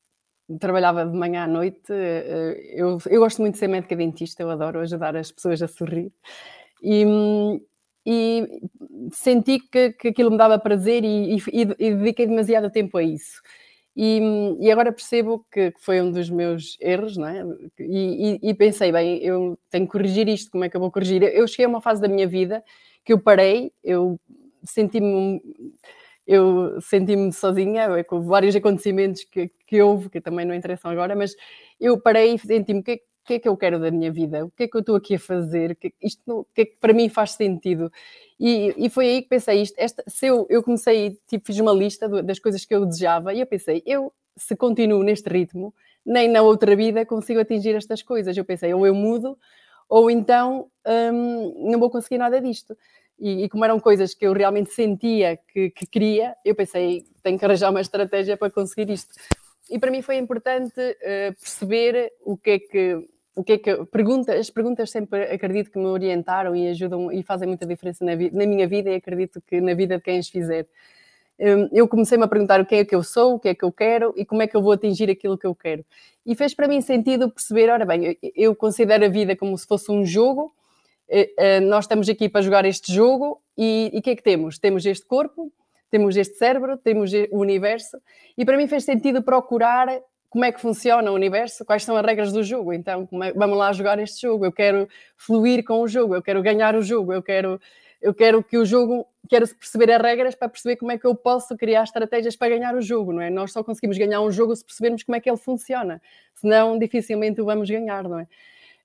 trabalhava de manhã à noite. Eh, eu, eu gosto muito de ser médica dentista, eu adoro ajudar as pessoas a sorrir. E, e senti que, que aquilo me dava prazer e, e, e dediquei demasiado tempo a isso. E, e agora percebo que, foi um dos meus erros, não é? E, e, e, pensei, bem, eu tenho que corrigir isto, como é que eu vou corrigir? Eu cheguei a uma fase da minha vida que eu parei, eu senti-me eu senti-me sozinha, é com vários acontecimentos que, que houve, que também não interessam agora, mas eu parei e senti-me, o que, que, é que eu quero da minha vida? O que é que eu estou aqui a fazer? Que, isto, o que é que para mim faz sentido? E, e foi aí que pensei isto. Esta, se eu, eu comecei, tipo, fiz uma lista das coisas que eu desejava e eu pensei, eu, se continuo neste ritmo, nem na outra vida consigo atingir estas coisas. Eu pensei, ou eu mudo, ou então hum, não vou conseguir nada disto. E, e, como eram coisas que eu realmente sentia que, que, queria, eu pensei, tenho que arranjar uma estratégia para conseguir isto. E para mim foi importante uh, perceber o que é que o que é que pergunta, as perguntas sempre acredito que me orientaram e ajudam e fazem muita diferença na, na minha vida e acredito que na vida de quem as fizer. Hum, eu comecei-me a perguntar o que é que eu sou, o que é que eu quero e como é que eu vou atingir aquilo que eu quero. E fez para mim sentido perceber, ora bem, eu considero a vida como se fosse um jogo, eh, eh, nós estamos aqui para jogar este jogo e o que é que temos? Temos este corpo, temos este cérebro, temos o universo e para mim fez sentido procurar como é que funciona o universo, quais são as regras do jogo. Então, é, vamos lá jogar este jogo. Eu quero fluir com o jogo, eu quero ganhar o jogo, eu quero, eu quero que o jogo, quero perceber as regras para perceber como é que eu posso criar estratégias para ganhar o jogo, não é? Nós só conseguimos ganhar um jogo se percebermos como é que ele funciona, senão dificilmente o vamos ganhar, não é?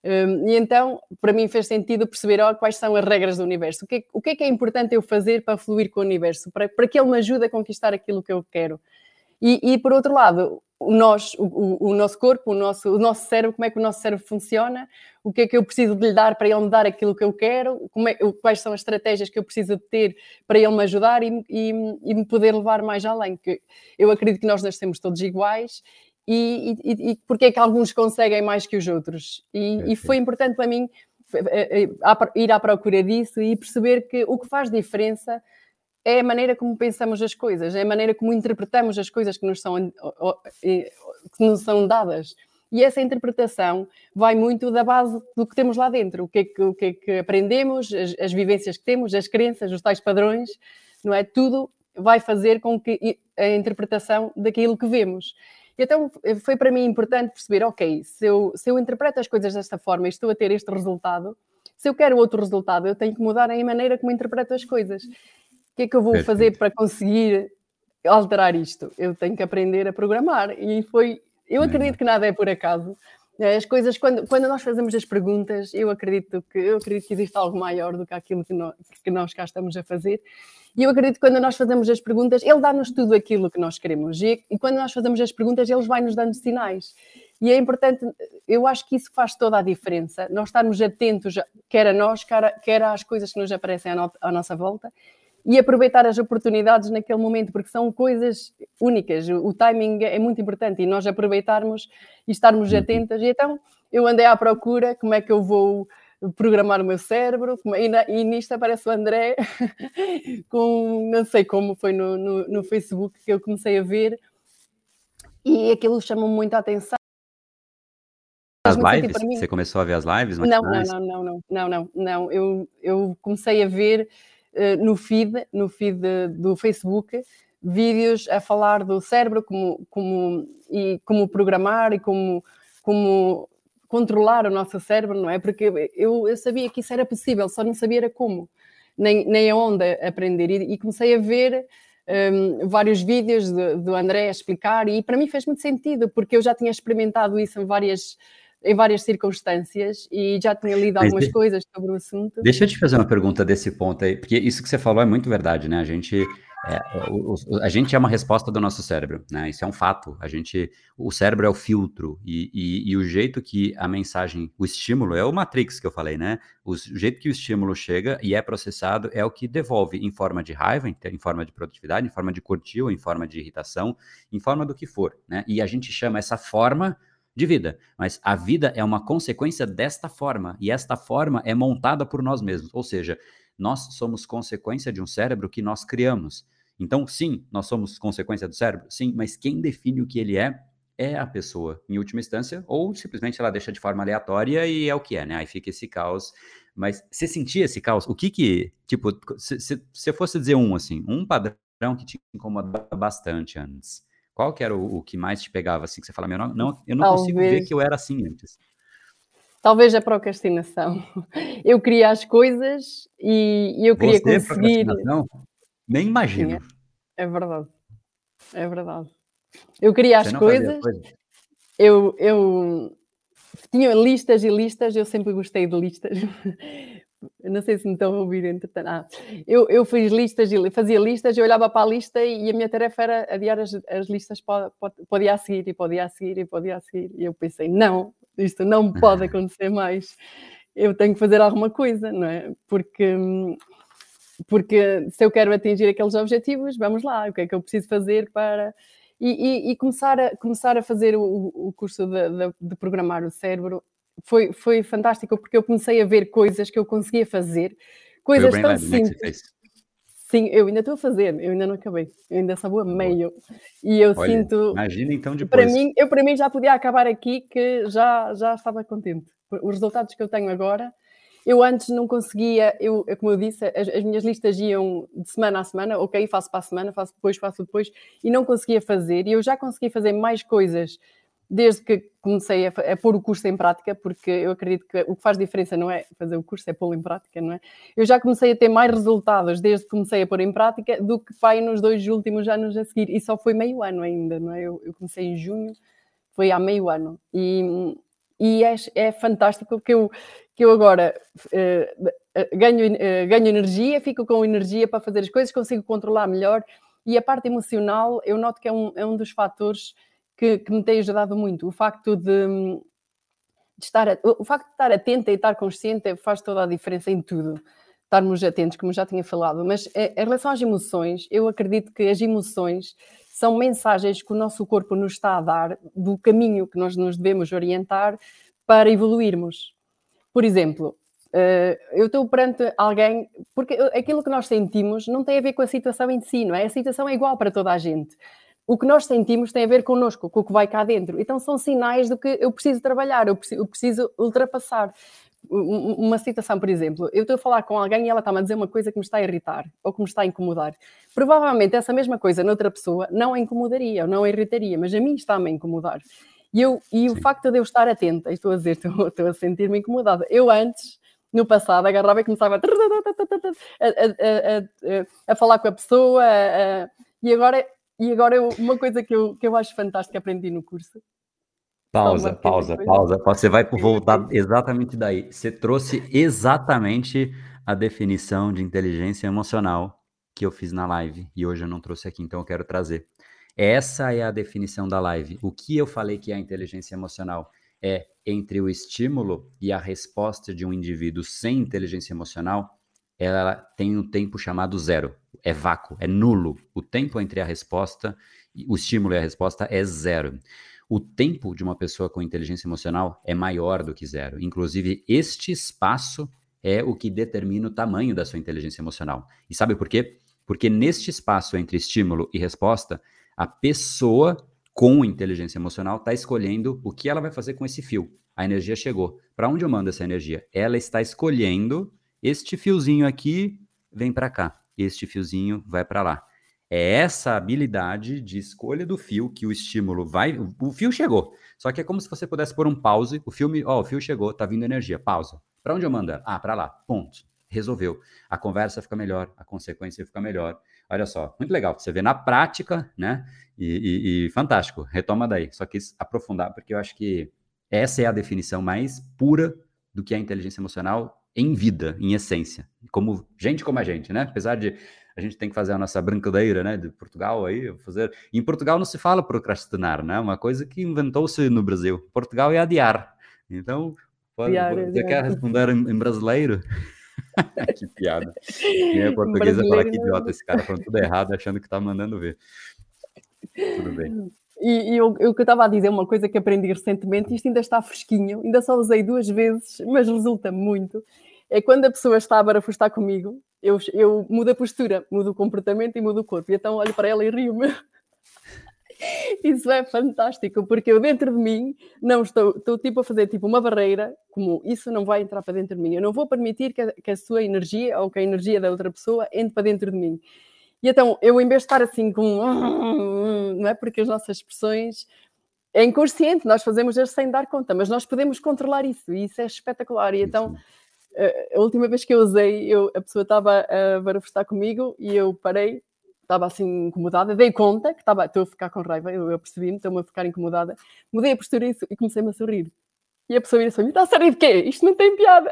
Um, e então, para mim, fez sentido perceber oh, quais são as regras do universo. O que, é, o que, é, que é importante eu fazer para fluir com o universo, para, para que ele me ajude a conquistar aquilo que eu quero. E, e por outro lado, o, nós, o, o, nosso corpo, o nosso, o nosso cérebro, como é que o nosso cérebro funciona, o que é que eu preciso de lhe dar para ele me dar aquilo que eu quero, é, quais são as estratégias que eu preciso de ter para ele me ajudar e, e, e me poder levar mais além. Que eu acredito que nós nascemos todos iguais e, e, e porque é que alguns conseguem mais que os outros. E, e foi importante para mim eh, eh, ir à procura disso e perceber que o que faz diferença é a maneira como pensamos as coisas, é a maneira como interpretamos as coisas que nos são, que nos são dadas. E essa interpretação vai muito da base do que temos lá dentro, o que é que, o que, é que aprendemos, as, as, vivências que temos, as crenças, os tais padrões, não é? Tudo vai fazer com que a interpretação daquilo que vemos. Então foi para mim importante perceber, ok, se eu, se eu interpreto as coisas desta forma e estou a ter este resultado, se eu quero outro resultado, eu tenho que mudar a maneira como interpreto as coisas que é que eu vou Perfeito. fazer para conseguir alterar isto? Eu tenho que aprender a programar. E foi. Eu acredito que nada é por acaso. As coisas, quando, quando nós fazemos as perguntas, eu acredito que eu acredito que existe algo maior do que aquilo que nós, que nós cá estamos a fazer. E eu acredito que quando nós fazemos as perguntas, ele dá-nos tudo aquilo que nós queremos. E, e quando nós fazemos as perguntas, ele vai nos dando sinais. E é importante, eu acho que isso faz toda a diferença. Nós estarmos atentos, quer a nós, quer, quer às coisas que nos aparecem à, no, à nossa volta, e aproveitar as oportunidades naquele momento, porque são coisas únicas. O timing é muito importante e nós aproveitarmos e estarmos uhum. atentas. E então eu andei à procura como é que eu vou programar o meu cérebro, e, na, e nisto aparece o André com, não sei como, foi no, no, no Facebook que eu comecei a ver e aquilo chamou muito a atenção. As lives? Você começou a ver as lives? Não, não, não, não, não, não, não. Eu, eu comecei a ver no feed, no feed do Facebook, vídeos a falar do cérebro como, como, e como programar e como, como controlar o nosso cérebro, não é? Porque eu, eu sabia que isso era possível, só não sabia era como, nem, nem aonde aprender. E, e comecei a ver um, vários vídeos do, do André a explicar, e para mim fez muito sentido, porque eu já tinha experimentado isso em várias em várias circunstâncias e já tinha lido algumas coisas sobre o assunto. Deixa eu te fazer uma pergunta desse ponto aí, porque isso que você falou é muito verdade, né? A gente é, o, o, a gente é uma resposta do nosso cérebro, né? Isso é um fato. A gente, o cérebro é o filtro e, e, e, o jeito que a mensagem, o estímulo é o matrix que eu falei, né? O jeito que o estímulo chega e é processado é o que devolve em forma de raiva, em, em forma de produtividade, em forma de curtir, em forma de irritação, em forma do que for, né? E a gente chama essa forma de vida. Mas a vida é uma consequência desta forma, e esta forma é montada por nós mesmos. Ou seja, nós somos consequência de um cérebro que nós criamos. Então, sim, nós somos consequência do cérebro, sim, mas quem define o que ele é é a pessoa, em última instância, ou simplesmente ela deixa de forma aleatória e é o que é, né? Aí fica esse caos. Mas você sentia esse caos? O que que, tipo, se, se fosse dizer um, assim, um padrão que te incomodava bastante antes, qual que era o, o, que mais te pegava, assim, que você fala, meu, não, não eu não Talvez. consigo ver que eu era assim antes. Talvez a procrastinação. Eu queria as coisas e, eu queria Você, conseguir. Nem imagino. É, é, verdade. É verdade. Eu queria as coisas. Eu, eu tinha listas e listas, eu sempre gostei de listas. Eu não sei se me estão a ouvir, entretanto. Ah, eu, eu fiz listas, fazia listas, eu olhava para a lista e a minha tarefa era adiar as, as listas para, para, para o dia a seguir, e para o dia a seguir, e para o dia a seguir. E eu pensei, não, isto não pode acontecer mais. Eu tenho que fazer alguma coisa, não é? Porque, porque se eu quero atingir aqueles objetivos, vamos lá, o que é que eu preciso fazer para. E, e, e começar, a, começar a fazer o, o curso de, de, de programar o cérebro foi, foi fantástico porque eu comecei a ver coisas que eu conseguia fazer, coisas tão Lab, simples. Sim, eu ainda estou a fazer, eu ainda não acabei, eu ainda só vou a meio. E eu Olha, sinto. Imagina então depois. Para mim, eu para mim já podia acabar aqui que já, já estava contente. Os resultados que eu tenho agora, eu antes não conseguia, eu, como eu disse, as, as minhas listas iam de semana a semana, ok, faço para a semana, faço depois, faço depois, e não conseguia fazer. E eu já consegui fazer mais coisas desde que comecei a, a, pôr o curso em prática, porque eu acredito que o que faz diferença não é fazer o curso, é pô-lo em prática, não é? Eu já comecei a ter mais resultados desde que comecei a pôr em prática do que pai nos dois últimos anos a seguir, e só foi meio ano ainda, não é? Eu, eu comecei em junho, foi há meio ano, e, e é, é fantástico que eu, que eu agora uh, ganho, uh, ganho energia, fico com energia para fazer as coisas, consigo controlar melhor, e a parte emocional eu noto que é um, é um dos fatores que, que me tem ajudado muito. O facto de, de estar, o facto de estar atenta e estar consciente faz toda a diferença em tudo. Estarmos atentos, como já tinha falado. Mas eh, em relação às emoções, eu acredito que as emoções são mensagens que o nosso corpo nos está a dar do caminho que nós nos devemos orientar para evoluirmos. Por exemplo, eh, eu estou perante alguém, porque aquilo que nós sentimos não tem a ver com a situação em si, não é? A situação é igual para toda a gente o que nós sentimos tem a ver connosco, com o que vai cá dentro. Então são sinais de que eu preciso trabalhar, eu preciso, eu preciso ultrapassar. Uma situação, por exemplo, eu estou a falar com alguém e ela está-me a dizer uma coisa que me está a irritar ou que me está a incomodar. Provavelmente essa mesma coisa noutra pessoa não a incomodaria ou não a irritaria, mas a mim está-me a incomodar. E, eu, e o facto de eu estar atenta, estou a dizer, estou, estou a sentir-me incomodada. Eu antes, no passado, agarrava e começava a, a, a, a falar com a pessoa, e agora e agora eu, uma coisa que eu, que eu acho fantástica aprendi no curso. Pausa, pausa, pausa. Você vai voltar exatamente daí. Você trouxe exatamente a definição de inteligência emocional que eu fiz na live e hoje eu não trouxe aqui, então eu quero trazer. Essa é a definição da live. O que eu falei que é a inteligência emocional é entre o estímulo e a resposta de um indivíduo sem inteligência emocional, ela tem um tempo chamado zero é vácuo, é nulo. O tempo entre a resposta, o estímulo e a resposta é zero. O tempo de uma pessoa com inteligência emocional é maior do que zero. Inclusive, este espaço é o que determina o tamanho da sua inteligência emocional. E sabe por quê? Porque neste espaço entre estímulo e resposta, a pessoa com inteligência emocional está escolhendo o que ela vai fazer com esse fio. A energia chegou. Para onde eu mando essa energia? Ela está escolhendo este fiozinho aqui, vem para cá este fiozinho vai para lá. É essa habilidade de escolha do fio que o estímulo vai. O fio chegou. Só que é como se você pudesse pôr um pause. O filme, ó, o fio chegou, tá vindo energia. Pausa. Para onde eu mando? Ah, para lá. Ponto. Resolveu. A conversa fica melhor, a consequência fica melhor. Olha só, muito legal. Você vê na prática, né? E, e, e fantástico. Retoma daí. Só quis aprofundar, porque eu acho que essa é a definição mais pura do que é a inteligência emocional em vida, em essência, como gente como a gente, né? Apesar de a gente tem que fazer a nossa brincadeira, né, de Portugal aí, fazer. Em Portugal não se fala procrastinar, né? Uma coisa que inventou-se no Brasil. Portugal é adiar. Então, pode, adiar, você adiar. quer responder em, em brasileiro? que piada. Quem é portuguesa fala que idiota esse cara falando tudo errado, achando que tá mandando ver. Tudo bem. E, e que eu estava a dizer, uma coisa que aprendi recentemente, isto ainda está fresquinho, ainda só usei duas vezes, mas resulta muito, é quando a pessoa está a barafustar comigo, eu, eu mudo a postura, mudo o comportamento e mudo o corpo. E então olho para ela e rio-me. Isso é fantástico, porque eu dentro de mim não estou, estou tipo a fazer tipo uma barreira, como isso não vai entrar para dentro de mim. Eu não vou permitir que a, que a sua energia ou que a energia da outra pessoa entre para dentro de mim. E então, eu em vez de estar assim com. Não é? Porque as nossas expressões é inconsciente, nós fazemos sem dar conta, mas nós podemos controlar isso e isso é espetacular. E então, a última vez que eu usei, eu, a pessoa estava a barafustar comigo e eu parei, estava assim incomodada, dei conta que estava, estou a ficar com raiva, eu, eu percebi-me, estou-me a ficar incomodada, mudei a postura e comecei-me a sorrir. E a pessoa disse: está a sorrir de quê? Isto não tem piada.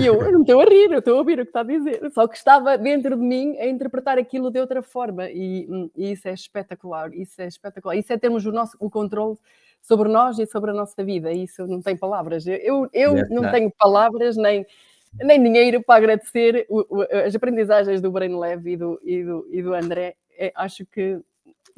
e eu, eu não estou a rir, eu estou a ouvir o que está a dizer. Só que estava dentro de mim a interpretar aquilo de outra forma. E, e isso é espetacular. Isso é espetacular. Isso é termos o, nosso, o controle sobre nós e sobre a nossa vida. Isso não tem palavras. Eu, eu não tenho palavras nem, nem dinheiro para agradecer as aprendizagens do Brain Leve e do, e do, e do André. É, acho que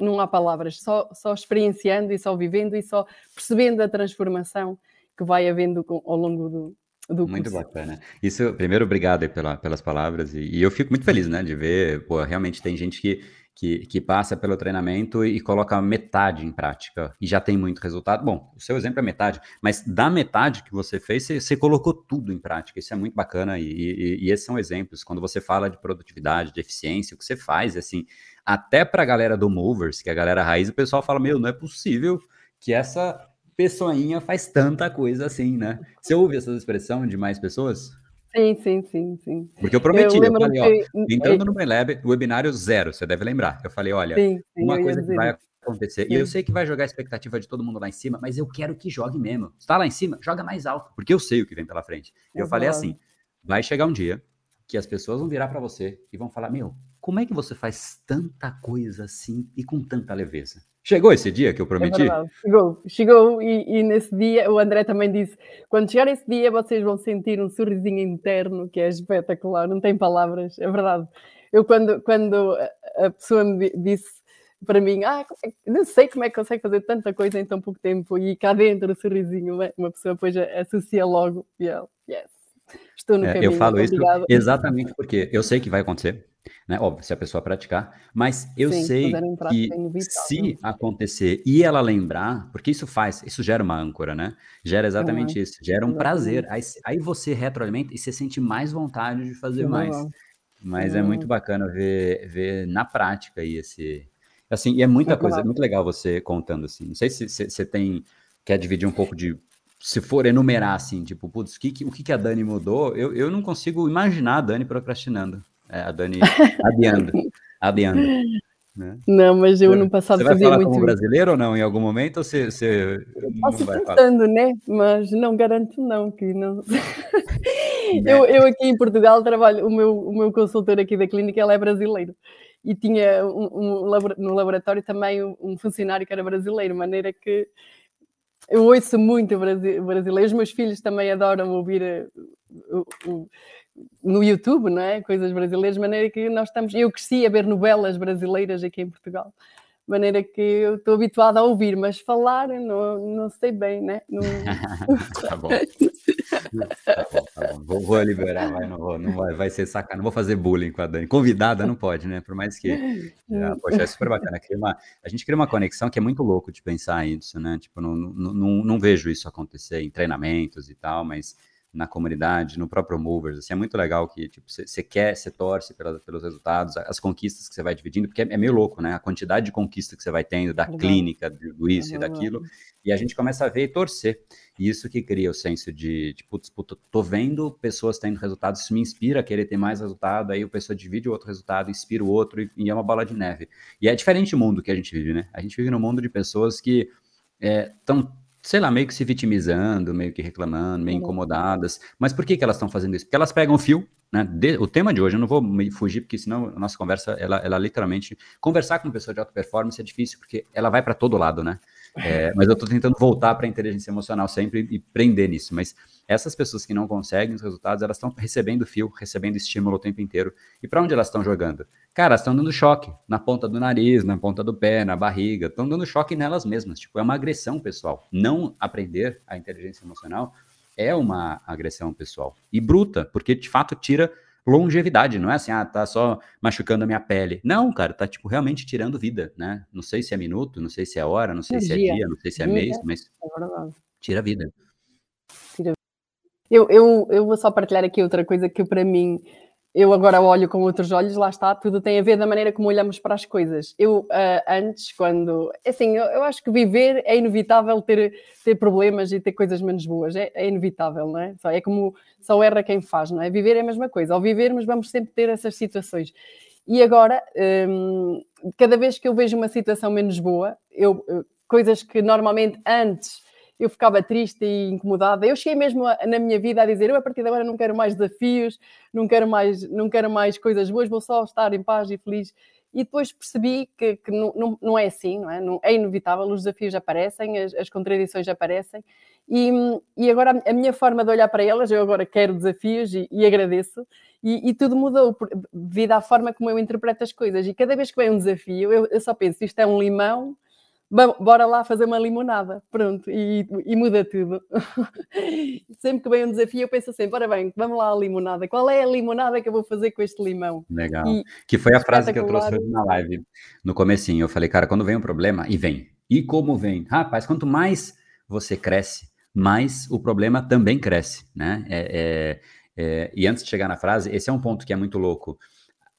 não há palavras, só, só experienciando e só vivendo e só percebendo a transformação que vai havendo ao longo do, do muito bacana. Isso, primeiro, obrigado pela, pelas palavras. E, e, eu fico muito feliz, né, de ver, pô, realmente tem gente que, que, que passa pelo treinamento e, e coloca metade em prática e já tem muito resultado. Bom, o seu exemplo é metade, mas da metade que você fez, você, você colocou tudo em prática. Isso é muito bacana e, e, e esses são exemplos. Quando você fala de produtividade, de eficiência, o que você faz, assim, até para a galera do Movers, que é a galera raiz, o pessoal fala, meu, não é possível que essa pessoinha faz tanta coisa assim, né? Você ouve essa expressão de mais pessoas? Sim, sim, sim, sim. Porque eu prometi, eu, eu falei, que... ó, entrando no MyLab, webinário zero, você deve lembrar. Eu falei, olha, sim, sim, uma coisa que vai acontecer, sim. e eu sei que vai jogar a expectativa de todo mundo lá em cima, mas eu quero que jogue mesmo. Está lá em cima, joga mais alto, porque eu sei o que vem pela frente. Eu falei assim, vai chegar um dia que as pessoas vão virar para você e vão falar, meu, como é que você faz tanta coisa assim e com tanta leveza? Chegou esse dia que eu é prometi? É chegou, chegou e, e, nesse dia o André também disse: quando chegar esse dia vocês vão sentir um sorrisinho interno que é espetacular, não tem palavras, é verdade. Eu quando, quando a pessoa me disse para mim, ah, é não sei como é que consegue fazer tanta coisa em tão pouco tempo e cá dentro o sorrisinho, uma pessoa depois associa logo, yeah, yes, estou no é, caminho. Eu falo Obrigada. isso exatamente porque eu sei que vai acontecer, né? Óbvio, se a pessoa praticar, mas eu Sim, sei que se né? acontecer e ela lembrar, porque isso faz, isso gera uma âncora, né? Gera exatamente uhum. isso, gera um exatamente. prazer. Aí, aí você retroalimenta e você sente mais vontade de fazer mais. Mas uhum. é muito bacana ver, ver na prática aí esse. Assim, e é muita coisa, é muito legal você contando assim. Não sei se você tem. Quer dividir um pouco de se for enumerar assim, tipo, putz, o que, o que a Dani mudou, eu, eu não consigo imaginar a Dani procrastinando. É, a Dani adiando. Né? Não, mas eu no passado você vai fazia falar muito. como brasileiro ou não? Em algum momento ou você, você Posso tentando, né? Mas não garanto não que não. eu, eu aqui em Portugal trabalho, o meu, o meu consultor aqui da clínica é brasileiro e tinha um, um, no laboratório também um funcionário que era brasileiro, maneira que eu ouço muito brasileiro. Os meus filhos também adoram ouvir eh, o, o, no YouTube, não é? Coisas brasileiras, de maneira que nós estamos. Eu cresci a ver novelas brasileiras aqui em Portugal, de maneira que eu estou habituada a ouvir, mas falar não, não sei bem, né? Não... tá bom. Tá bom, tá bom. Vou, vou liberar, vai, não, vou, não vai, vai ser sacana, não vou fazer bullying com a Dani. Convidada não pode, né? Por mais que. Já, poxa, é super bacana. Cria uma, a gente cria uma conexão que é muito louco de pensar isso, né? Tipo, não, não, não, não vejo isso acontecer em treinamentos e tal, mas na comunidade, no próprio Movers. Assim, é muito legal que tipo você quer, você torce pela, pelos resultados, as conquistas que você vai dividindo, porque é, é, meio louco, né? A quantidade de conquista que você vai tendo da clínica, do isso é e daquilo, e a gente começa a ver e torcer. E isso que cria o senso de, tipo, tô vendo pessoas tendo resultados, isso me inspira a querer ter mais resultado, aí o pessoa divide o outro resultado, inspira o outro, e, e é uma bola de neve. E é diferente o mundo que a gente vive, né? A gente vive num mundo de pessoas que estão é, sei lá, meio que se vitimizando, meio que reclamando, meio uhum. incomodadas. Mas por que, que elas estão fazendo isso? Porque elas pegam o fio, né? De, o tema de hoje, eu não vou me fugir, porque senão a nossa conversa, ela, ela literalmente. Conversar com uma pessoa de alta performance é difícil, porque ela vai para todo lado, né? É, mas eu estou tentando voltar para a inteligência emocional sempre e prender nisso. Mas essas pessoas que não conseguem os resultados, elas estão recebendo fio, recebendo estímulo o tempo inteiro. E para onde elas estão jogando? Cara, estão dando choque na ponta do nariz, na ponta do pé, na barriga, estão dando choque nelas mesmas. Tipo, é uma agressão pessoal. Não aprender a inteligência emocional é uma agressão pessoal. E bruta, porque de fato tira longevidade, não é assim, ah, tá só machucando a minha pele. Não, cara, tá tipo realmente tirando vida, né? Não sei se é minuto, não sei se é hora, não sei se é dia, não sei se é mês, mas é tira vida. Tira. Eu, eu, eu vou só partilhar aqui outra coisa que para mim eu agora olho com outros olhos, lá está, tudo tem a ver da maneira como olhamos para as coisas. Eu, uh, antes, quando. Assim, eu, eu, acho que viver é inevitável ter, ter problemas e ter coisas menos boas. É, é, inevitável, não é? Só, é como só erra quem faz, não é? Viver é a mesma coisa. Ao vivermos, vamos sempre ter essas situações. E agora, um, cada vez que eu vejo uma situação menos boa, eu, coisas que normalmente antes eu ficava triste e incomodada. Eu cheguei mesmo a, na minha vida a dizer: eu a partir de agora não quero mais desafios, não quero mais, não quero mais coisas boas, vou só estar em paz e feliz. E depois percebi que, que não, não, não, é assim, não é? Não, é inevitável, os desafios aparecem, as, as contradições aparecem, e, e, agora a minha forma de olhar para elas, eu agora quero desafios e, e agradeço, e, e, tudo mudou devido à forma como eu interpreto as coisas. E cada vez que vem um desafio, eu, eu só penso: isto é um limão bora lá fazer uma limonada, pronto, e, e muda tudo. sempre que vem um desafio, eu penso assim, bora bem, vamos lá a limonada. Qual é a limonada que eu vou fazer com este limão? Legal. E, que foi a frase que eu trouxe na live, no comecinho. Eu falei, cara, quando vem um problema, e vem. E como vem? Rapaz, quanto mais você cresce, mais o problema também cresce, né? É, é, é, e antes de chegar na frase, esse é um ponto que é muito louco.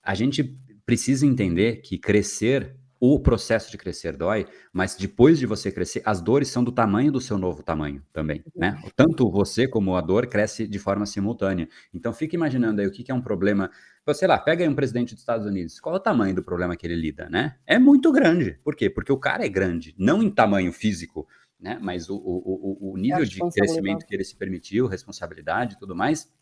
A gente precisa entender que crescer o processo de crescer dói, mas depois de você crescer, as dores são do tamanho do seu novo tamanho também, né? Uhum. Tanto você como a dor cresce de forma simultânea. Então fica imaginando aí o que é um problema. Sei lá, pega aí um presidente dos Estados Unidos, qual é o tamanho do problema que ele lida, né? É muito grande. Por quê? Porque o cara é grande, não em tamanho físico, né? Mas o, o, o nível de crescimento que ele se permitiu, responsabilidade e tudo mais,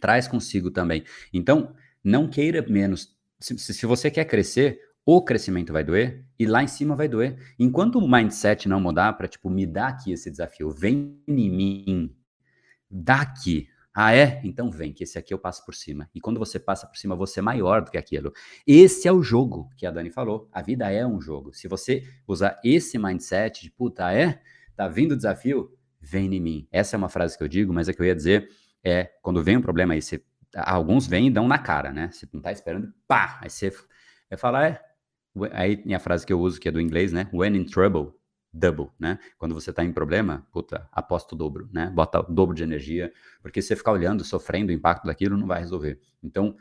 traz consigo também. Então, não queira menos. Se, se você quer crescer, o crescimento vai doer e lá em cima vai doer. Enquanto o mindset não mudar para, tipo, me dá aqui esse desafio, vem em mim, dá aqui. Ah, é? Então vem, que esse aqui eu passo por cima. E quando você passa por cima, você é maior do que aquilo. Esse é o jogo que a Dani falou. A vida é um jogo. Se você usar esse mindset de, puta, é? Tá vindo o desafio? Vem em mim. Essa é uma frase que eu digo, mas é que eu ia dizer é, quando vem um problema aí, você, alguns vêm e dão na cara, né? Você não tá esperando, pá! Aí você vai falar, é, Aí tem a frase que eu uso, que é do inglês, né? When in trouble, double, né? Quando você tá em problema, puta, aposta o dobro, né? Bota o dobro de energia, porque você ficar olhando, sofrendo o impacto daquilo, não vai resolver. Então,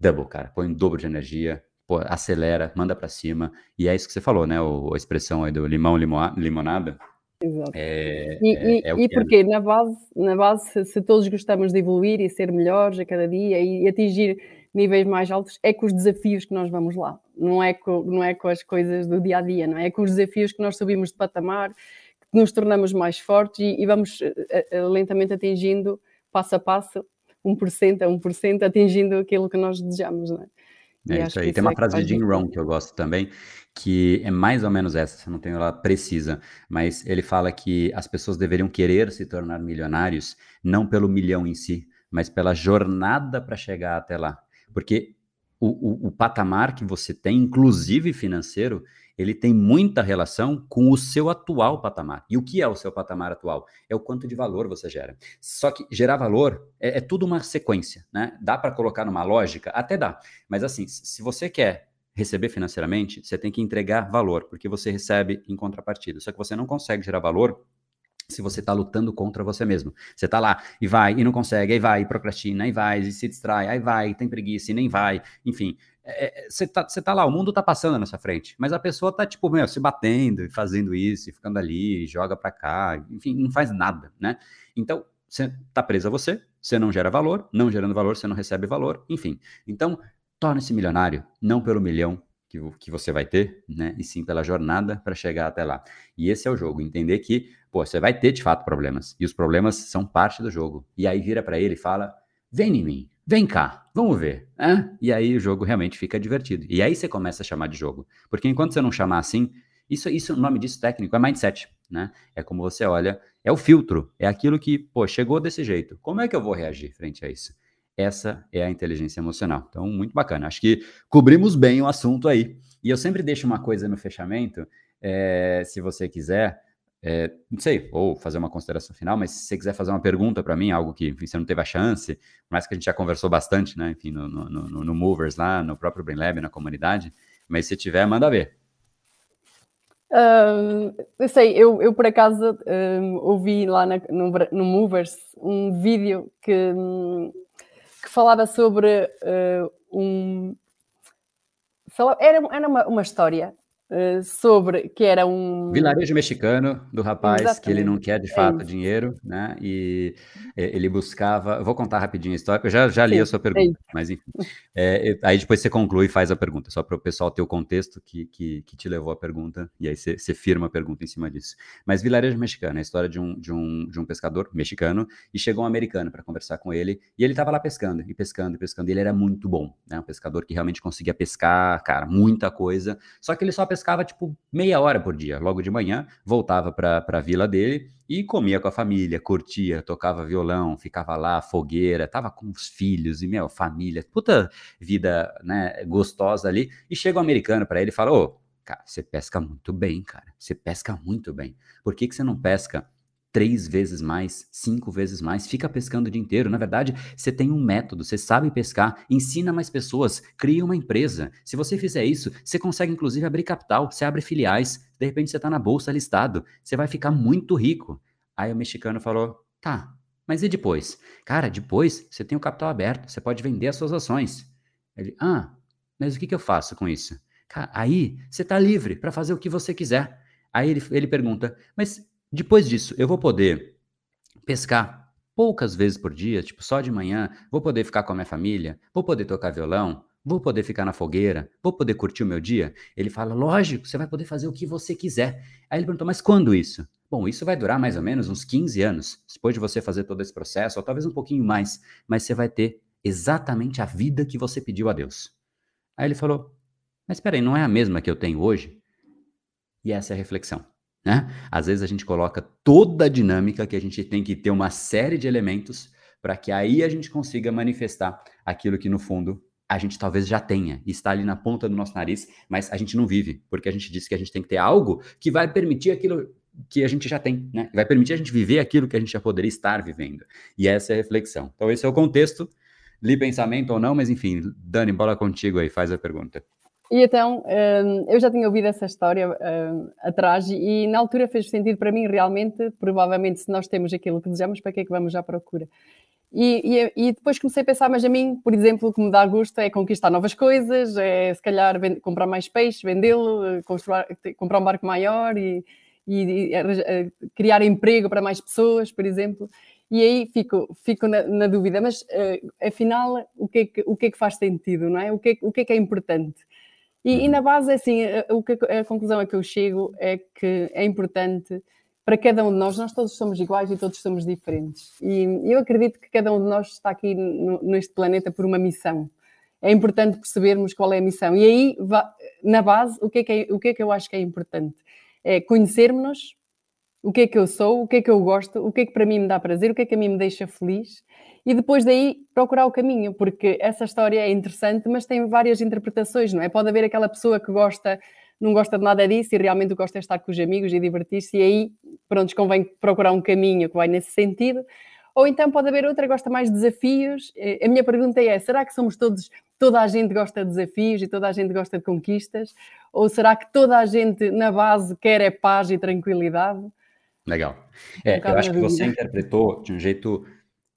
double, cara, põe um dobro de energia, pô, acelera, manda para cima, e é isso que você falou, né? O, a expressão aí do limão, limonada. Exato. É, e, é, é e é. porque é. na base, na base se, se todos gostamos de evoluir e ser melhores a cada dia e atingir níveis mais altos, é com os desafios que nós vamos lá, não é com, não é com as coisas do dia a dia, não é? é com os desafios que nós subimos de patamar, que nos tornamos mais fortes e, e vamos uh, uh, lentamente atingindo, passo a passo, 1% a 1%, atingindo aquilo que nós desejamos, não é? É isso aí. Tem uma é frase de Jim Rohn que eu gosto também, que é mais ou menos essa, não tenho ela precisa, mas ele fala que as pessoas deveriam querer se tornar milionários não pelo milhão em si, mas pela jornada para chegar até lá. Porque o, o, o, patamar que você tem, inclusive financeiro, ele tem muita relação com o seu atual patamar. E o que é o seu patamar atual? É o quanto de valor você gera. Só que gerar valor é, é tudo uma sequência, né? Dá para colocar numa lógica? Até dá. Mas assim, se você quer receber financeiramente, você tem que entregar valor, porque você recebe em contrapartida. Só que você não consegue gerar valor se você está lutando contra você mesmo. Você está lá e vai e não consegue, aí vai, e procrastina, aí vai, e se distrai, aí vai, tem preguiça e nem vai, enfim. É, é, você, está tá lá, o mundo está passando na sua frente, mas a pessoa está, tipo, meu, se batendo e fazendo isso, e ficando ali, joga para cá, enfim, não faz nada, né? Então, você está preso a você, você não gera valor, não gerando valor, você não recebe valor, enfim. Então, torne-se milionário, não pelo milhão, que, que você vai ter, né? E sim pela jornada para chegar até lá. E esse é o jogo, entender que, pô, você vai ter de fato problemas, e os problemas são parte do jogo. E aí vira para ele e fala: vem em mim, vem cá, vamos ver. Né? E aí o jogo realmente fica divertido. E aí você começa a chamar de jogo. Porque enquanto você não chamar assim, isso, isso o nome disso técnico é mindset, né? É como você olha, é o filtro, é aquilo que, pô, chegou desse jeito. Como é que eu vou reagir frente a isso? Essa é a inteligência emocional. Então, muito bacana. Acho que cobrimos bem o assunto aí. E eu sempre deixo uma coisa no fechamento, é, se você quiser, é, não sei, ou fazer uma consideração final, mas se você quiser fazer uma pergunta para mim, algo que enfim, você não teve a chance, mas que a gente já conversou bastante, né? Enfim, no, no, no, no Movers lá, no próprio Brain Lab, na comunidade, mas se tiver, manda ver. Uh, eu sei, eu, eu por acaso ouvi lá na, no, no Movers um vídeo que. Que falava sobre uh, um. Falava, era era uma, uma história sobre que era um vilarejo mexicano do rapaz Exatamente. que ele não quer de fato é dinheiro, né? E ele buscava. Vou contar rapidinho a história, eu já, já li Sim, a sua pergunta, é mas enfim. É, aí depois você conclui e faz a pergunta, só para o pessoal ter o contexto que, que, que, te levou à pergunta, e aí você, você firma a pergunta em cima disso. Mas vilarejo mexicano, é a história de um, de um, de um pescador mexicano, e chegou um americano para conversar com ele, e ele estava lá pescando, e pescando, e pescando, e ele era muito bom, né? Um pescador que realmente conseguia pescar, cara, muita coisa, só que ele só pescava pescava tipo meia hora por dia, logo de manhã, voltava para a vila dele e comia com a família, curtia, tocava violão, ficava lá, fogueira, tava com os filhos e, meu, família, puta vida, né, gostosa ali. E chega um americano para ele e fala: Ô, Cara, você pesca muito bem, cara. Você pesca muito bem. Por que, que você não pesca três vezes mais, cinco vezes mais, fica pescando o dia inteiro. Na verdade, você tem um método, você sabe pescar, ensina mais pessoas, cria uma empresa. Se você fizer isso, você consegue inclusive abrir capital, você abre filiais, de repente você está na bolsa listado, você vai ficar muito rico. Aí o mexicano falou: tá, mas e depois? Cara, depois você tem o capital aberto, você pode vender as suas ações. Ele, ah, mas o que, que eu faço com isso? Cara, aí você está livre para fazer o que você quiser. Aí ele, ele pergunta, mas depois disso, eu vou poder pescar poucas vezes por dia, tipo só de manhã, vou poder ficar com a minha família, vou poder tocar violão, vou poder ficar na fogueira, vou poder curtir o meu dia? Ele fala, lógico, você vai poder fazer o que você quiser. Aí ele perguntou, mas quando isso? Bom, isso vai durar mais ou menos uns 15 anos, depois de você fazer todo esse processo, ou talvez um pouquinho mais, mas você vai ter exatamente a vida que você pediu a Deus. Aí ele falou, mas espera aí, não é a mesma que eu tenho hoje? E essa é a reflexão. Né? Às vezes a gente coloca toda a dinâmica que a gente tem que ter uma série de elementos para que aí a gente consiga manifestar aquilo que no fundo a gente talvez já tenha, está ali na ponta do nosso nariz, mas a gente não vive, porque a gente disse que a gente tem que ter algo que vai permitir aquilo que a gente já tem, né? Vai permitir a gente viver aquilo que a gente já poderia estar vivendo. E essa é a reflexão. Então esse é o contexto, li pensamento ou não, mas enfim, Dani, bola contigo aí, faz a pergunta. E então, hum, eu já tinha ouvido essa história hum, atrás e na altura fez sentido para mim realmente, provavelmente se nós temos aquilo que desejamos, para que é que vamos à procura? E, e, e, depois comecei a pensar, mas a mim, por exemplo, o que me dá gosto é conquistar novas coisas, é se calhar comprar mais peixe, vendê-lo, comprar um barco maior e, e, e, criar emprego para mais pessoas, por exemplo. E aí fico, fico na, na dúvida, mas uh, afinal, o que, é que, o que é que faz sentido, não é? O que, é, o que é que é importante? E, e na base, assim, a, a, a conclusão a que eu chego é que é importante para cada um de nós, nós todos somos iguais e todos somos diferentes. E eu acredito que cada um de nós está aqui no, neste planeta por uma missão. É importante percebermos qual é a missão. E aí, na base, o que é que, é, o que, é que eu acho que é importante? É conhecermos-nos, o que é que eu sou, o que é que eu gosto, o que é que para mim me dá prazer, o que é que a mim me deixa feliz e depois daí procurar o caminho, porque essa história é interessante, mas tem várias interpretações, não é? Pode haver aquela pessoa que gosta, não gosta de nada disso e realmente gosta de estar com os amigos e divertir-se, e aí, pronto, convém procurar um caminho que vai nesse sentido. Ou então pode haver outra que gosta mais de desafios. Eh, a minha pergunta é: será que somos todos, toda a gente gosta de desafios e toda a gente gosta de conquistas? Ou será que toda a gente na base quer é paz e tranquilidade? Legal. É, eu acho que você interpretou de um jeito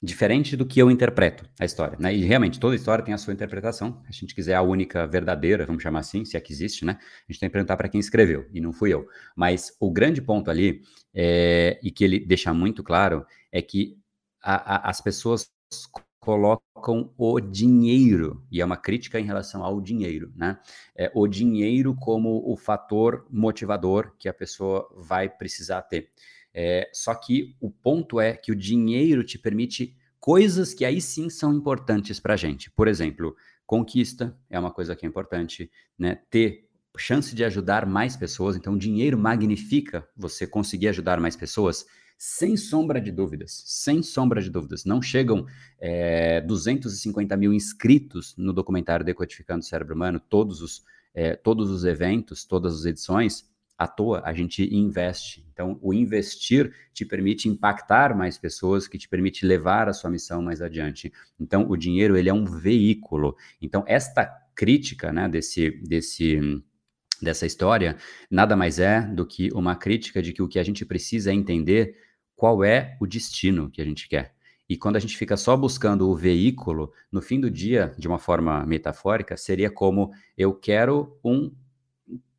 diferente do que eu interpreto a história, né? E realmente toda história tem a sua interpretação. Se a gente quiser a única verdadeira, vamos chamar assim, se é que existe, né? A gente tem que perguntar para quem escreveu e não fui eu. Mas o grande ponto ali é, e que ele deixa muito claro é que a, a, as pessoas colocam o dinheiro, e é uma crítica em relação ao dinheiro, né? É, o dinheiro como o fator motivador que a pessoa vai precisar ter. É, só que o ponto é que o dinheiro te permite coisas que aí sim são importantes para a gente. Por exemplo, conquista é uma coisa que é importante, né? Ter chance de ajudar mais pessoas. Então, o dinheiro magnifica você conseguir ajudar mais pessoas. Sem sombra de dúvidas, sem sombra de dúvidas. Não chegam é, 250 mil inscritos no documentário Decodificando o Cérebro Humano, todos os, é, todos os eventos, todas as edições, à toa, a gente investe. Então, o investir te permite impactar mais pessoas, que te permite levar a sua missão mais adiante. Então, o dinheiro, ele é um veículo. Então, esta crítica, né, desse, desse, dessa história, nada mais é do que uma crítica de que o que a gente precisa é entender qual é o destino que a gente quer. E quando a gente fica só buscando o veículo, no fim do dia, de uma forma metafórica, seria como eu quero um,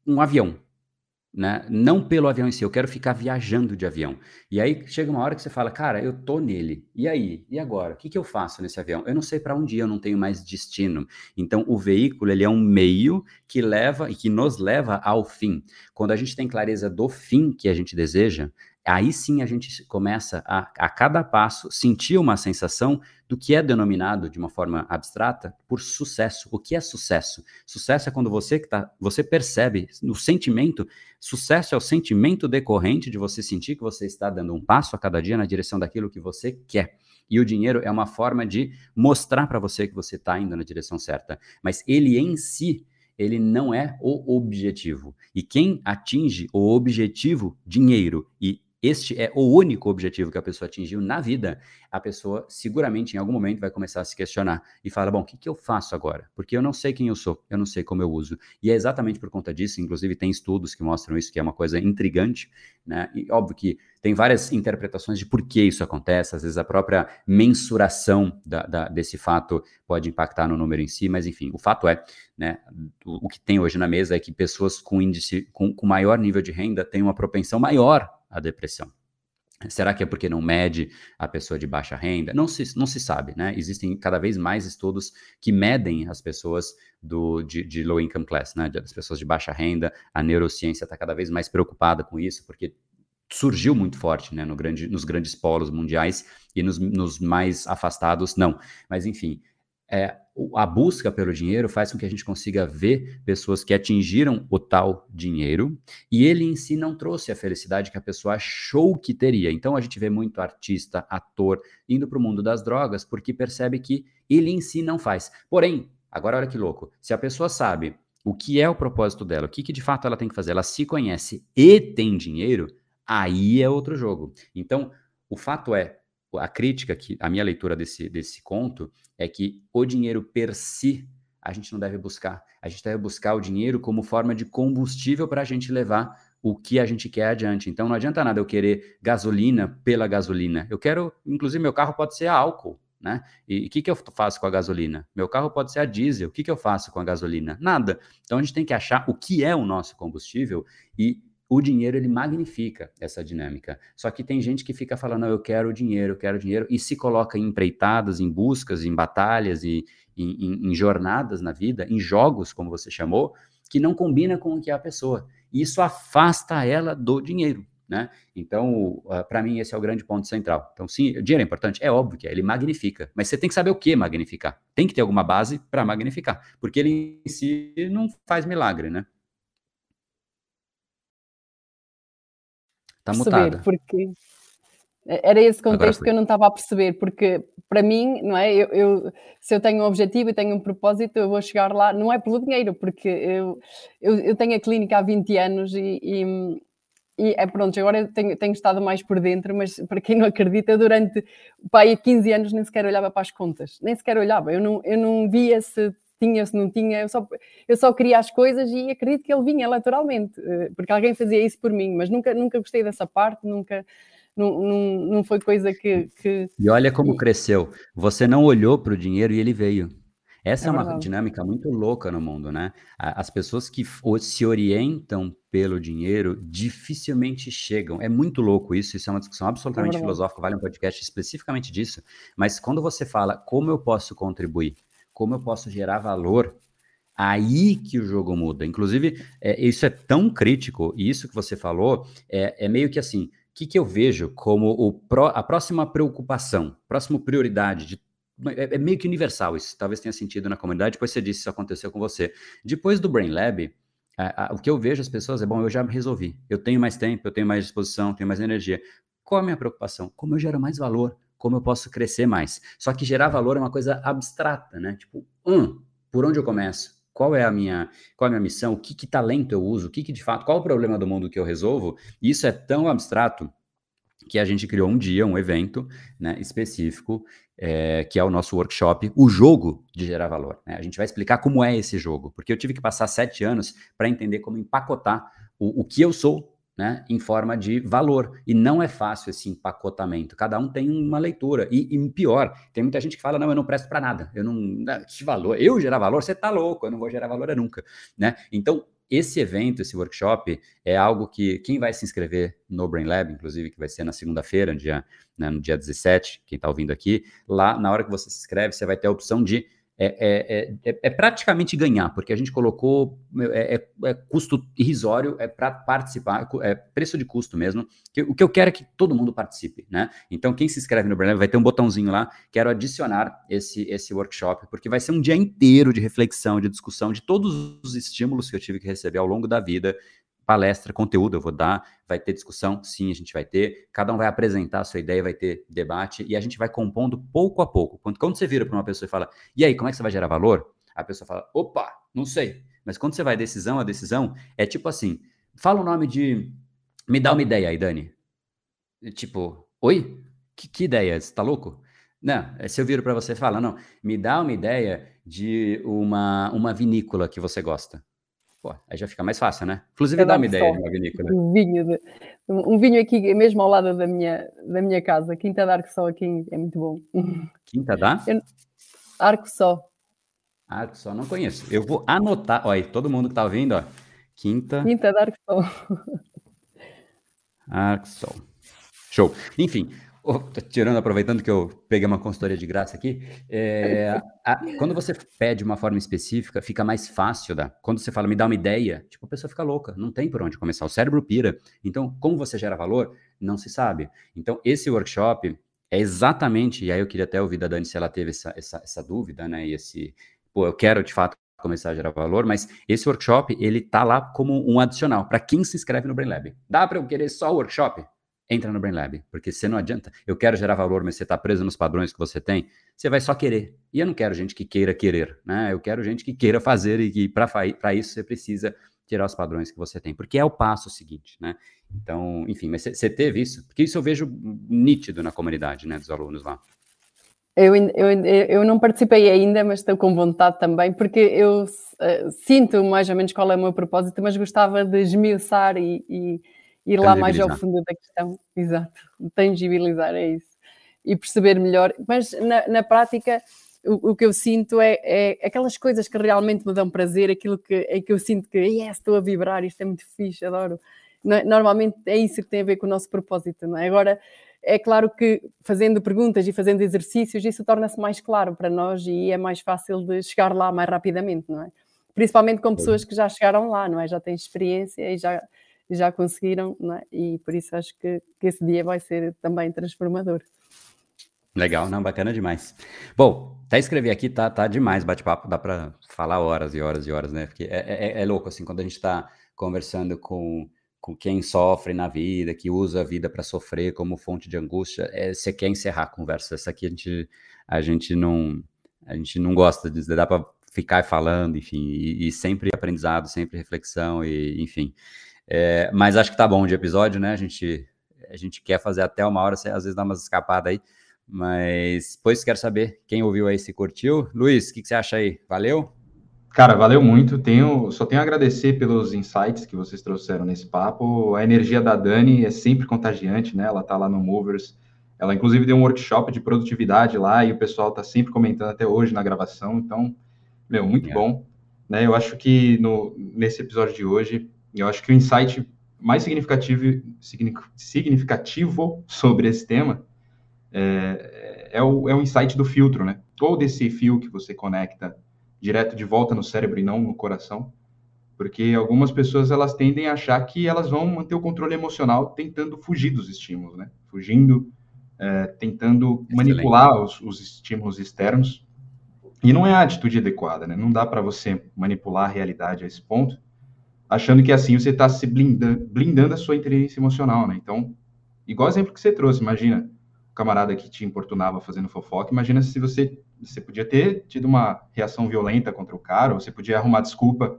um avião né? Não pelo avião em si, eu quero ficar viajando de avião. E aí chega uma hora que você fala, cara, eu tô nele. E aí? E agora? O que, que eu faço nesse avião? Eu não sei para onde ir, eu não tenho mais destino. Então, o veículo, ele é um meio que leva e que nos leva ao fim. Quando a gente tem clareza do fim que a gente deseja, aí sim a gente começa a, a cada passo, sentir uma sensação do que é denominado de uma forma abstrata por sucesso. O que é sucesso? Sucesso é quando você que tá, você percebe no sentimento, sucesso é o sentimento decorrente de você sentir que você está dando um passo a cada dia na direção daquilo que você quer. E o dinheiro é uma forma de mostrar para você que você está indo na direção certa. Mas ele em si, ele não é o objetivo. E quem atinge o objetivo, dinheiro, e este é o único objetivo que a pessoa atingiu na vida, a pessoa seguramente em algum momento vai começar a se questionar e fala: bom, o que, que eu faço agora? Porque eu não sei quem eu sou, eu não sei como eu uso. E é exatamente por conta disso, inclusive tem estudos que mostram isso, que é uma coisa intrigante, né? E óbvio que tem várias interpretações de por que isso acontece, às vezes a própria mensuração da, da, desse fato pode impactar no número em si, mas enfim, o fato é, né, o, o que tem hoje na mesa é que pessoas com índice, com, com maior nível de renda têm uma propensão maior a depressão. Será que é porque não mede a pessoa de baixa renda? Não se, não se sabe, né? Existem cada vez mais estudos que medem as pessoas do, de, de low income class, né? As pessoas de baixa renda. A neurociência está cada vez mais preocupada com isso, porque surgiu muito forte, né? No grande, nos grandes polos mundiais e nos, nos mais afastados, não. Mas, enfim, é, a busca pelo dinheiro faz com que a gente consiga ver pessoas que atingiram o tal dinheiro e ele em si não trouxe a felicidade que a pessoa achou que teria. Então a gente vê muito artista, ator indo para o mundo das drogas porque percebe que ele em si não faz. Porém, agora olha que louco, se a pessoa sabe o que é o propósito dela, o que, que de fato ela tem que fazer, ela se conhece e tem dinheiro, aí é outro jogo. Então, o fato é, a crítica, que a minha leitura desse, desse conto, é que o dinheiro per si a gente não deve buscar. A gente deve buscar o dinheiro como forma de combustível para a gente levar o que a gente quer adiante. Então não adianta nada eu querer gasolina pela gasolina. Eu quero, inclusive, meu carro pode ser álcool. Né? E o que, que eu faço com a gasolina? Meu carro pode ser a diesel. O que, que eu faço com a gasolina? Nada. Então a gente tem que achar o que é o nosso combustível e o dinheiro ele magnifica essa dinâmica. Só que tem gente que fica falando, eu quero dinheiro, eu quero dinheiro, e se coloca em empreitadas, em buscas, em batalhas e em, em, em jornadas na vida, em jogos, como você chamou, que não combina com o que é a pessoa. E isso afasta ela do dinheiro. Né? Então, uh, para mim, esse é o grande ponto central. Então, sim, o dinheiro é importante? É óbvio que é, ele magnifica, mas você tem que saber o que magnificar. Tem que ter alguma base para magnificar, porque ele em si não faz milagre, né? Está mutada. Porque era esse contexto que eu não estava a perceber, porque para mim, não é? Eu, eu, se eu tenho um objetivo e tenho um propósito, eu vou chegar lá, não é pelo dinheiro, porque eu, eu, eu tenho a clínica há 20 anos e, e, e é pronto, agora eu tenho, tenho, estado mais por dentro, mas para quem não acredita, durante pai, 15 anos nem sequer olhava para as contas, nem sequer olhava, eu não, eu não via se tinha, se não tinha, eu só, eu só queria as coisas e acredito que ele vinha naturalmente, eh, porque alguém fazia isso por mim, mas nunca, nunca gostei dessa parte, nunca. Não, não, não foi coisa que, que... E olha como cresceu. Você não olhou para o dinheiro e ele veio. Essa é, é uma dinâmica muito louca no mundo, né? As pessoas que se orientam pelo dinheiro dificilmente chegam. É muito louco isso, isso é uma discussão absolutamente é filosófica, vale um podcast especificamente disso. Mas quando você fala como eu posso contribuir, como eu posso gerar valor, aí que o jogo muda. Inclusive, é, isso é tão crítico, e isso que você falou é, é meio que assim, o que, que eu vejo como o pro, a próxima preocupação, próxima prioridade de é, é, meio que universal isso, talvez tenha sentido na comunidade, depois você disse isso aconteceu com você. Depois do Brain Lab, a, o que eu vejo as pessoas é, bom, eu já resolvi, eu tenho mais tempo, eu tenho mais disposição, tenho mais energia. Qual a minha preocupação? Como eu gero mais valor? Como eu posso crescer mais. Só que gerar valor é uma coisa abstrata, né? Tipo, um, por onde eu começo? Qual é a minha, qual é a minha missão? Que, que talento eu uso? O que, que de fato, qual o problema do mundo que eu resolvo? Isso é tão abstrato que a gente criou um dia, um evento né, específico, é, que é o nosso workshop, o jogo de gerar valor. Né? A gente vai explicar como é esse jogo, porque eu tive que passar sete anos para entender como empacotar o, o que eu sou né, em forma de valor. E não é fácil esse empacotamento. Cada um tem uma leitura. E, e pior, tem muita gente que fala: não, eu não presto para nada. Eu não. Que valor? Eu gerar valor? Você tá louco, eu não vou gerar valor nunca. Né? Então, esse evento, esse workshop, é algo que quem vai se inscrever no Brain Lab, inclusive, que vai ser na segunda-feira, né, no dia 17, quem está ouvindo aqui, lá na hora que você se inscreve, você vai ter a opção de é, é, é, é, praticamente ganhar, porque a gente colocou é, é, é custo irrisório, é para participar, é preço de custo mesmo. O que eu quero é que todo mundo participe, né? Então, quem se inscreve no Brain vai ter um botãozinho lá, quero adicionar esse, esse workshop, porque vai ser um dia inteiro de reflexão, de discussão de todos os estímulos que eu tive que receber ao longo da vida, palestra, conteúdo eu vou dar, vai ter discussão, sim, a gente vai ter, cada um vai apresentar a sua ideia, vai ter debate, e a gente vai compondo pouco a pouco. Quando, quando você vira para uma pessoa e fala, e aí, como é que você vai gerar valor? A pessoa fala, opa, não sei. Mas quando você vai decisão a decisão, é tipo assim: fala o nome de. Me dá uma ideia aí, Dani. Tipo, oi? Que, que ideia? Você tá louco? Não, se eu viro para você fala, não, me dá uma ideia de uma, uma vinícola que você gosta. Pô, aí já fica mais fácil, né? Inclusive, dá uma ideia de uma vinícola. Um vinho, um vinho aqui mesmo ao lado da minha, da minha casa, Quinta da Arco Só aqui é muito bom. Quinta da? Eu, Arco Só. Arco Só, não conheço. Eu vou anotar, olha, todo mundo que tá ouvindo, ó. Quinta. Quinta da Arco Só. Arco Sol. Show. Enfim, Oh, tirando, aproveitando que eu peguei uma consultoria de graça aqui, é, a, quando você pede uma forma específica, fica mais fácil, da. Quando você fala, me dá uma ideia, tipo, a pessoa fica louca, não tem por onde começar, o cérebro pira. Então, como você gera valor, não se sabe. Então, esse workshop é exatamente, e aí eu queria até ouvir da Dani se ela teve essa, essa, essa dúvida, né, e esse, pô, eu quero de fato começar a gerar valor, mas esse workshop, ele tá lá como um adicional, para quem se inscreve no Brain Lab. Dá para eu querer só o workshop? Entra no Brain Lab, porque você não adianta. Eu quero gerar valor, mas você está preso nos padrões que você tem, você vai só querer. E eu não quero gente que queira querer, né? Eu quero gente que queira fazer e que para isso você precisa tirar os padrões que você tem, porque é o passo seguinte, né? Então, enfim, mas você teve isso? Porque isso eu vejo nítido na comunidade, né, dos alunos lá. Eu, eu, eu não participei ainda, mas estou com vontade também, porque eu uh, sinto mais ou menos qual é o meu propósito, mas gostava de esmiuçar e, e ir lá mais ao fundo da questão, exato, tangibilizar, é isso, e perceber melhor, mas na, na prática o, o, que eu sinto é, é, aquelas coisas que realmente me dão prazer, aquilo que, é que eu sinto que yes, estou a vibrar, isto é muito fixe, adoro. É, normalmente é isso que tem a ver com o nosso propósito, não é? Agora, é claro que fazendo perguntas e fazendo exercícios, isso torna-se mais claro para nós e é mais fácil de chegar lá mais rapidamente, não é? Principalmente com pessoas que já chegaram lá, não é? Já têm experiência e já, já conseguiram, é? e por isso acho que, que esse dia vai ser também transformador. Legal, não, bacana demais. Bom, até escrever aqui tá, tá demais bate-papo, dá para falar horas e horas e horas, né? Porque é, é, é louco, assim, quando a gente está conversando com, com quem sofre na vida, que usa a vida para sofrer como fonte de angústia, é, você quer encerrar a conversa. Essa aqui a gente, a gente não a gente não gosta de dá para ficar falando, enfim, e, e sempre aprendizado, sempre reflexão, e enfim. É, mas acho que tá bom de episódio, né? A gente, a gente quer fazer até uma hora, às vezes dá umas escapadas aí. Mas depois quero saber quem ouviu aí se curtiu. Luiz, o que, que, você acha aí? Valeu? Cara, valeu muito. Tenho, só tenho a agradecer pelos insights que vocês trouxeram nesse papo. A energia da Dani é sempre contagiante, né? Ela tá lá no Movers. Ela, inclusive, deu um workshop de produtividade lá e o pessoal tá sempre comentando até hoje na gravação. Então, meu, muito é. bom. Né? Eu acho que no, nesse episódio de hoje eu acho que o insight mais significativo, significativo sobre esse tema é, é, o, é o insight do filtro, né? Todo esse fio que você conecta direto de volta no cérebro e não no coração, porque algumas pessoas elas tendem a achar que elas vão manter o controle emocional tentando fugir dos estímulos, né? Fugindo, é, tentando Excelente. manipular os, os estímulos externos. E não é a atitude adequada, né? Não dá para você manipular a realidade a esse ponto achando que assim você está se blindando, blindando a sua inteligência emocional, né? Então, igual exemplo que você trouxe, imagina o camarada que te importunava fazendo fofoca, imagina se você você podia ter tido uma reação violenta contra o cara, ou você podia arrumar desculpa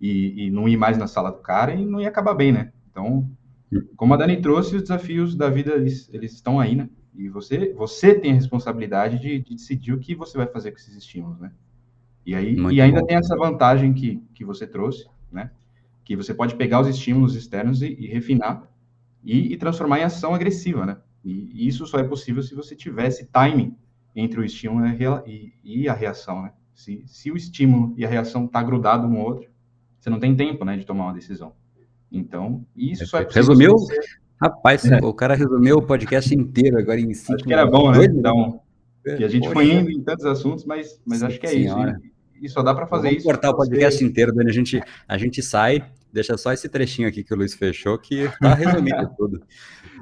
e, e não ir mais na sala do cara e não ia acabar bem, né? Então, como a Dani trouxe, os desafios da vida eles, eles estão aí, né? E você você tem a responsabilidade de, de decidir o que você vai fazer com esses estímulos, né? E aí Muito e ainda bom. tem essa vantagem que, que você trouxe, né? Que você pode pegar os estímulos externos e, e refinar e, e, transformar em ação agressiva, né? E, e, isso só é possível se você tivesse timing entre o estímulo e, a reação, né? Se, se o estímulo e a reação tá grudado um no outro, você não tem tempo, né, de tomar uma decisão. Então, isso só é possível. Resumiu? Você... Rapaz, é. o cara resumiu o podcast inteiro agora em cinco Acho que era bom, né? Então, que a gente Poxa. foi indo em tantos assuntos, mas, mas acho que é senhora. isso. E, e só dá para fazer Vamos isso. cortar o podcast inteiro, Dani. A gente, a gente sai, Deixa só esse trechinho aqui que o Luiz fechou, que tá resumindo tudo.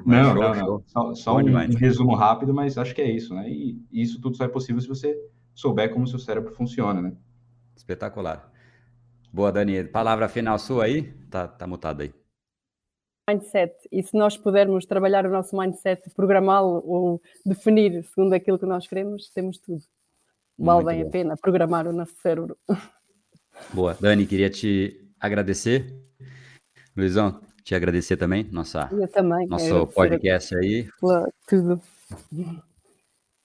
não, show, não, não. Só, só um, um, resumo rápido, mas acho que é isso, né? E, isso tudo só é possível se você souber como o seu cérebro funciona, né? Espetacular. Boa, Dani. Palavra final sua aí? Tá, tá mutado aí. Mindset. E se nós pudermos trabalhar o nosso mindset, programá-lo ou definir segundo aquilo que nós queremos, temos tudo. Vale bem a pena programar o nosso cérebro. Boa. Dani, queria te agradecer. Luizão, te agradecer também, nossa, Eu também. nosso podcast aí. Tudo.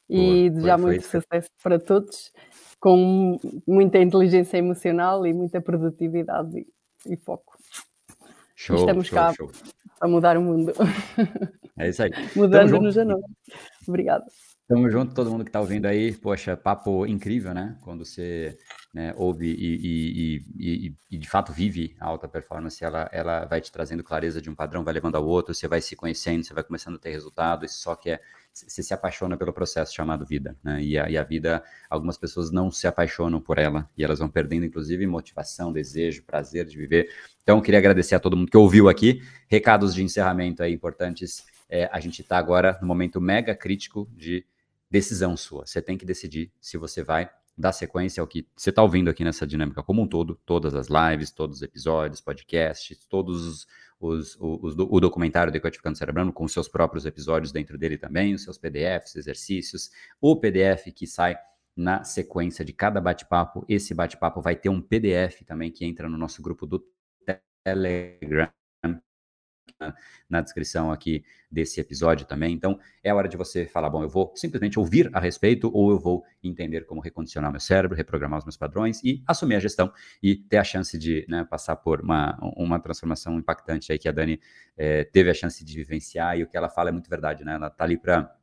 E desejar muito foi. sucesso para todos, com muita inteligência emocional e muita produtividade e, e foco. Show, Estamos show, cá show. a mudar o mundo. É isso aí. Mudando-nos a nós. Obrigada. Tamo junto, todo mundo que está ouvindo aí. Poxa, papo incrível, né? Quando você né, ouve e, e, e, e, de fato vive a alta performance, ela, ela vai te trazendo clareza de um padrão, vai levando ao outro, você vai se conhecendo, você vai começando a ter resultado. Isso só que é. Você se apaixona pelo processo chamado vida, né? E a, e a vida, algumas pessoas não se apaixonam por ela e elas vão perdendo, inclusive, motivação, desejo, prazer de viver. Então, queria agradecer a todo mundo que ouviu aqui. Recados de encerramento aí importantes. É, a gente está agora no momento mega crítico de decisão sua. Você tem que decidir se você vai dar sequência ao que você está ouvindo aqui nessa dinâmica como um todo, todas as lives, todos os episódios, podcasts, todos os, os, os, o documentário Decodificando Cerebrando, com seus próprios episódios dentro dele também, os seus PDFs, exercícios, o PDF que sai na sequência de cada bate-papo. Esse bate-papo vai ter um PDF também que entra no nosso grupo do Telegram na, descrição aqui desse episódio também. Então, é hora de você falar, bom, eu vou simplesmente ouvir a respeito ou eu vou entender como recondicionar meu cérebro, reprogramar os meus padrões e assumir a gestão e ter a chance de né, passar por uma, uma transformação impactante aí que a Dani é, teve a chance de vivenciar e o que ela fala é muito verdade, né? Ela tá ali para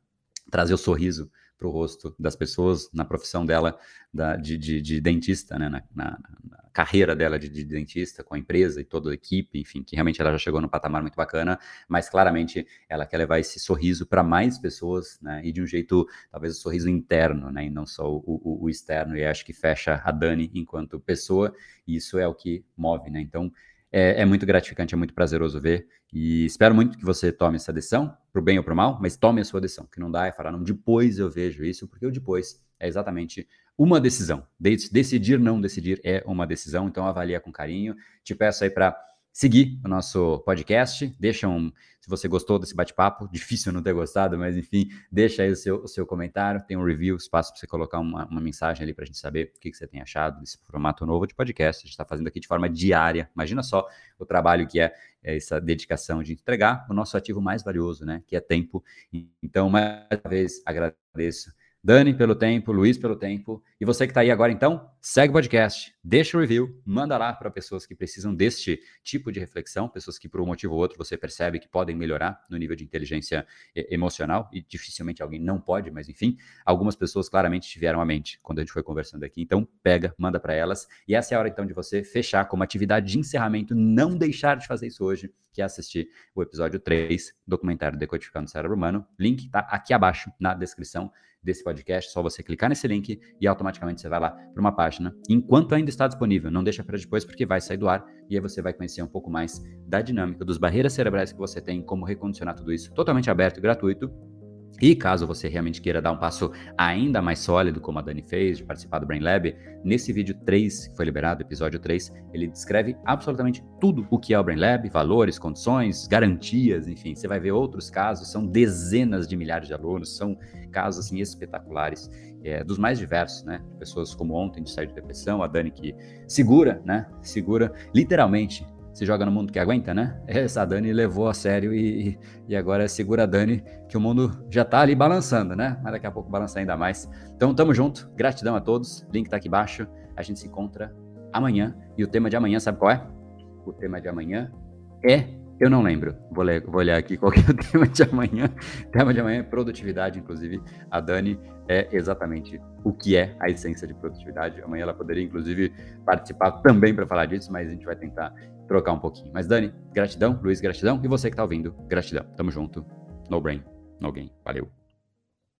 trazer o sorriso para o rosto das pessoas na profissão dela da, de, de, de, dentista, né? Na, na, na carreira dela de, de, dentista, com a empresa e toda a equipe, enfim, que realmente ela já chegou num patamar muito bacana, mas claramente ela quer levar esse sorriso para mais pessoas, né? E de um jeito, talvez, o um sorriso interno, né? E não só o, o, o externo, e acho que fecha a Dani enquanto pessoa, e isso é o que move, né? Então, é, é, muito gratificante, é muito prazeroso ver. E espero muito que você tome essa decisão, para o bem ou para o mal, mas tome a sua decisão. que não dá é falar, não, depois eu vejo isso, porque o depois é exatamente uma decisão. Decidir, não decidir é uma decisão, então avalia com carinho. Te peço aí para seguir o nosso podcast. Deixa um. Se você gostou desse bate-papo, difícil não ter gostado, mas enfim, deixa aí o seu, o seu comentário. Tem um review, espaço para você colocar uma, uma mensagem ali para a gente saber o que, que você tem achado desse formato novo de podcast. A gente está fazendo aqui de forma diária. Imagina só o trabalho que é, é essa dedicação de entregar o nosso ativo mais valioso, né? Que é tempo. Então, mais uma vez, agradeço Dani pelo tempo, Luiz pelo tempo. E você que está aí agora, então, segue o podcast, deixa o review, manda lá para pessoas que precisam deste tipo de reflexão, pessoas que por um motivo ou outro você percebe que podem melhorar no nível de inteligência emocional, e dificilmente alguém não pode, mas enfim, algumas pessoas claramente tiveram a mente quando a gente foi conversando aqui. Então, pega, manda para elas. E essa é a hora então de você fechar como atividade de encerramento, não deixar de fazer isso hoje, que é assistir o episódio 3, documentário Decodificando o Cérebro Humano. Link está aqui abaixo na descrição desse podcast, só você clicar nesse link e automaticamente você vai lá para uma página. Enquanto ainda está disponível, não deixa para depois porque vai sair do ar e aí você vai conhecer um pouco mais da dinâmica, dos barreiras cerebrais que você tem, como recondicionar tudo isso totalmente aberto e gratuito. E caso você realmente queira dar um passo ainda mais sólido, como a Dani fez, de participar do Brain Lab, nesse vídeo 3, que foi liberado, episódio 3, ele descreve absolutamente tudo o que é o Brain Lab, valores, condições, garantias, enfim. Você vai ver outros casos, são dezenas de milhares de alunos, são casos assim espetaculares, é, dos mais diversos, né? Pessoas como ontem de sair de depressão, a Dani que segura, né? Segura literalmente se joga no mundo que aguenta, né? Essa Dani levou a sério e, e agora segura a Dani, que o mundo já tá ali balançando, né? Mas daqui a pouco balança ainda mais. Então, tamo junto, gratidão a todos, link tá aqui embaixo, a gente se encontra amanhã. E o tema de amanhã, sabe qual é? O tema de amanhã é eu não lembro. Vou, ler, vou olhar aqui qual é o tema de amanhã. O tema de amanhã é produtividade, inclusive. A Dani é exatamente o que é a essência de produtividade. Amanhã ela poderia, inclusive, participar também para falar disso, mas a gente vai tentar trocar um pouquinho. Mas, Dani, gratidão. Luiz, gratidão. E você que está ouvindo, gratidão. Tamo junto. No brain, no gain. Valeu.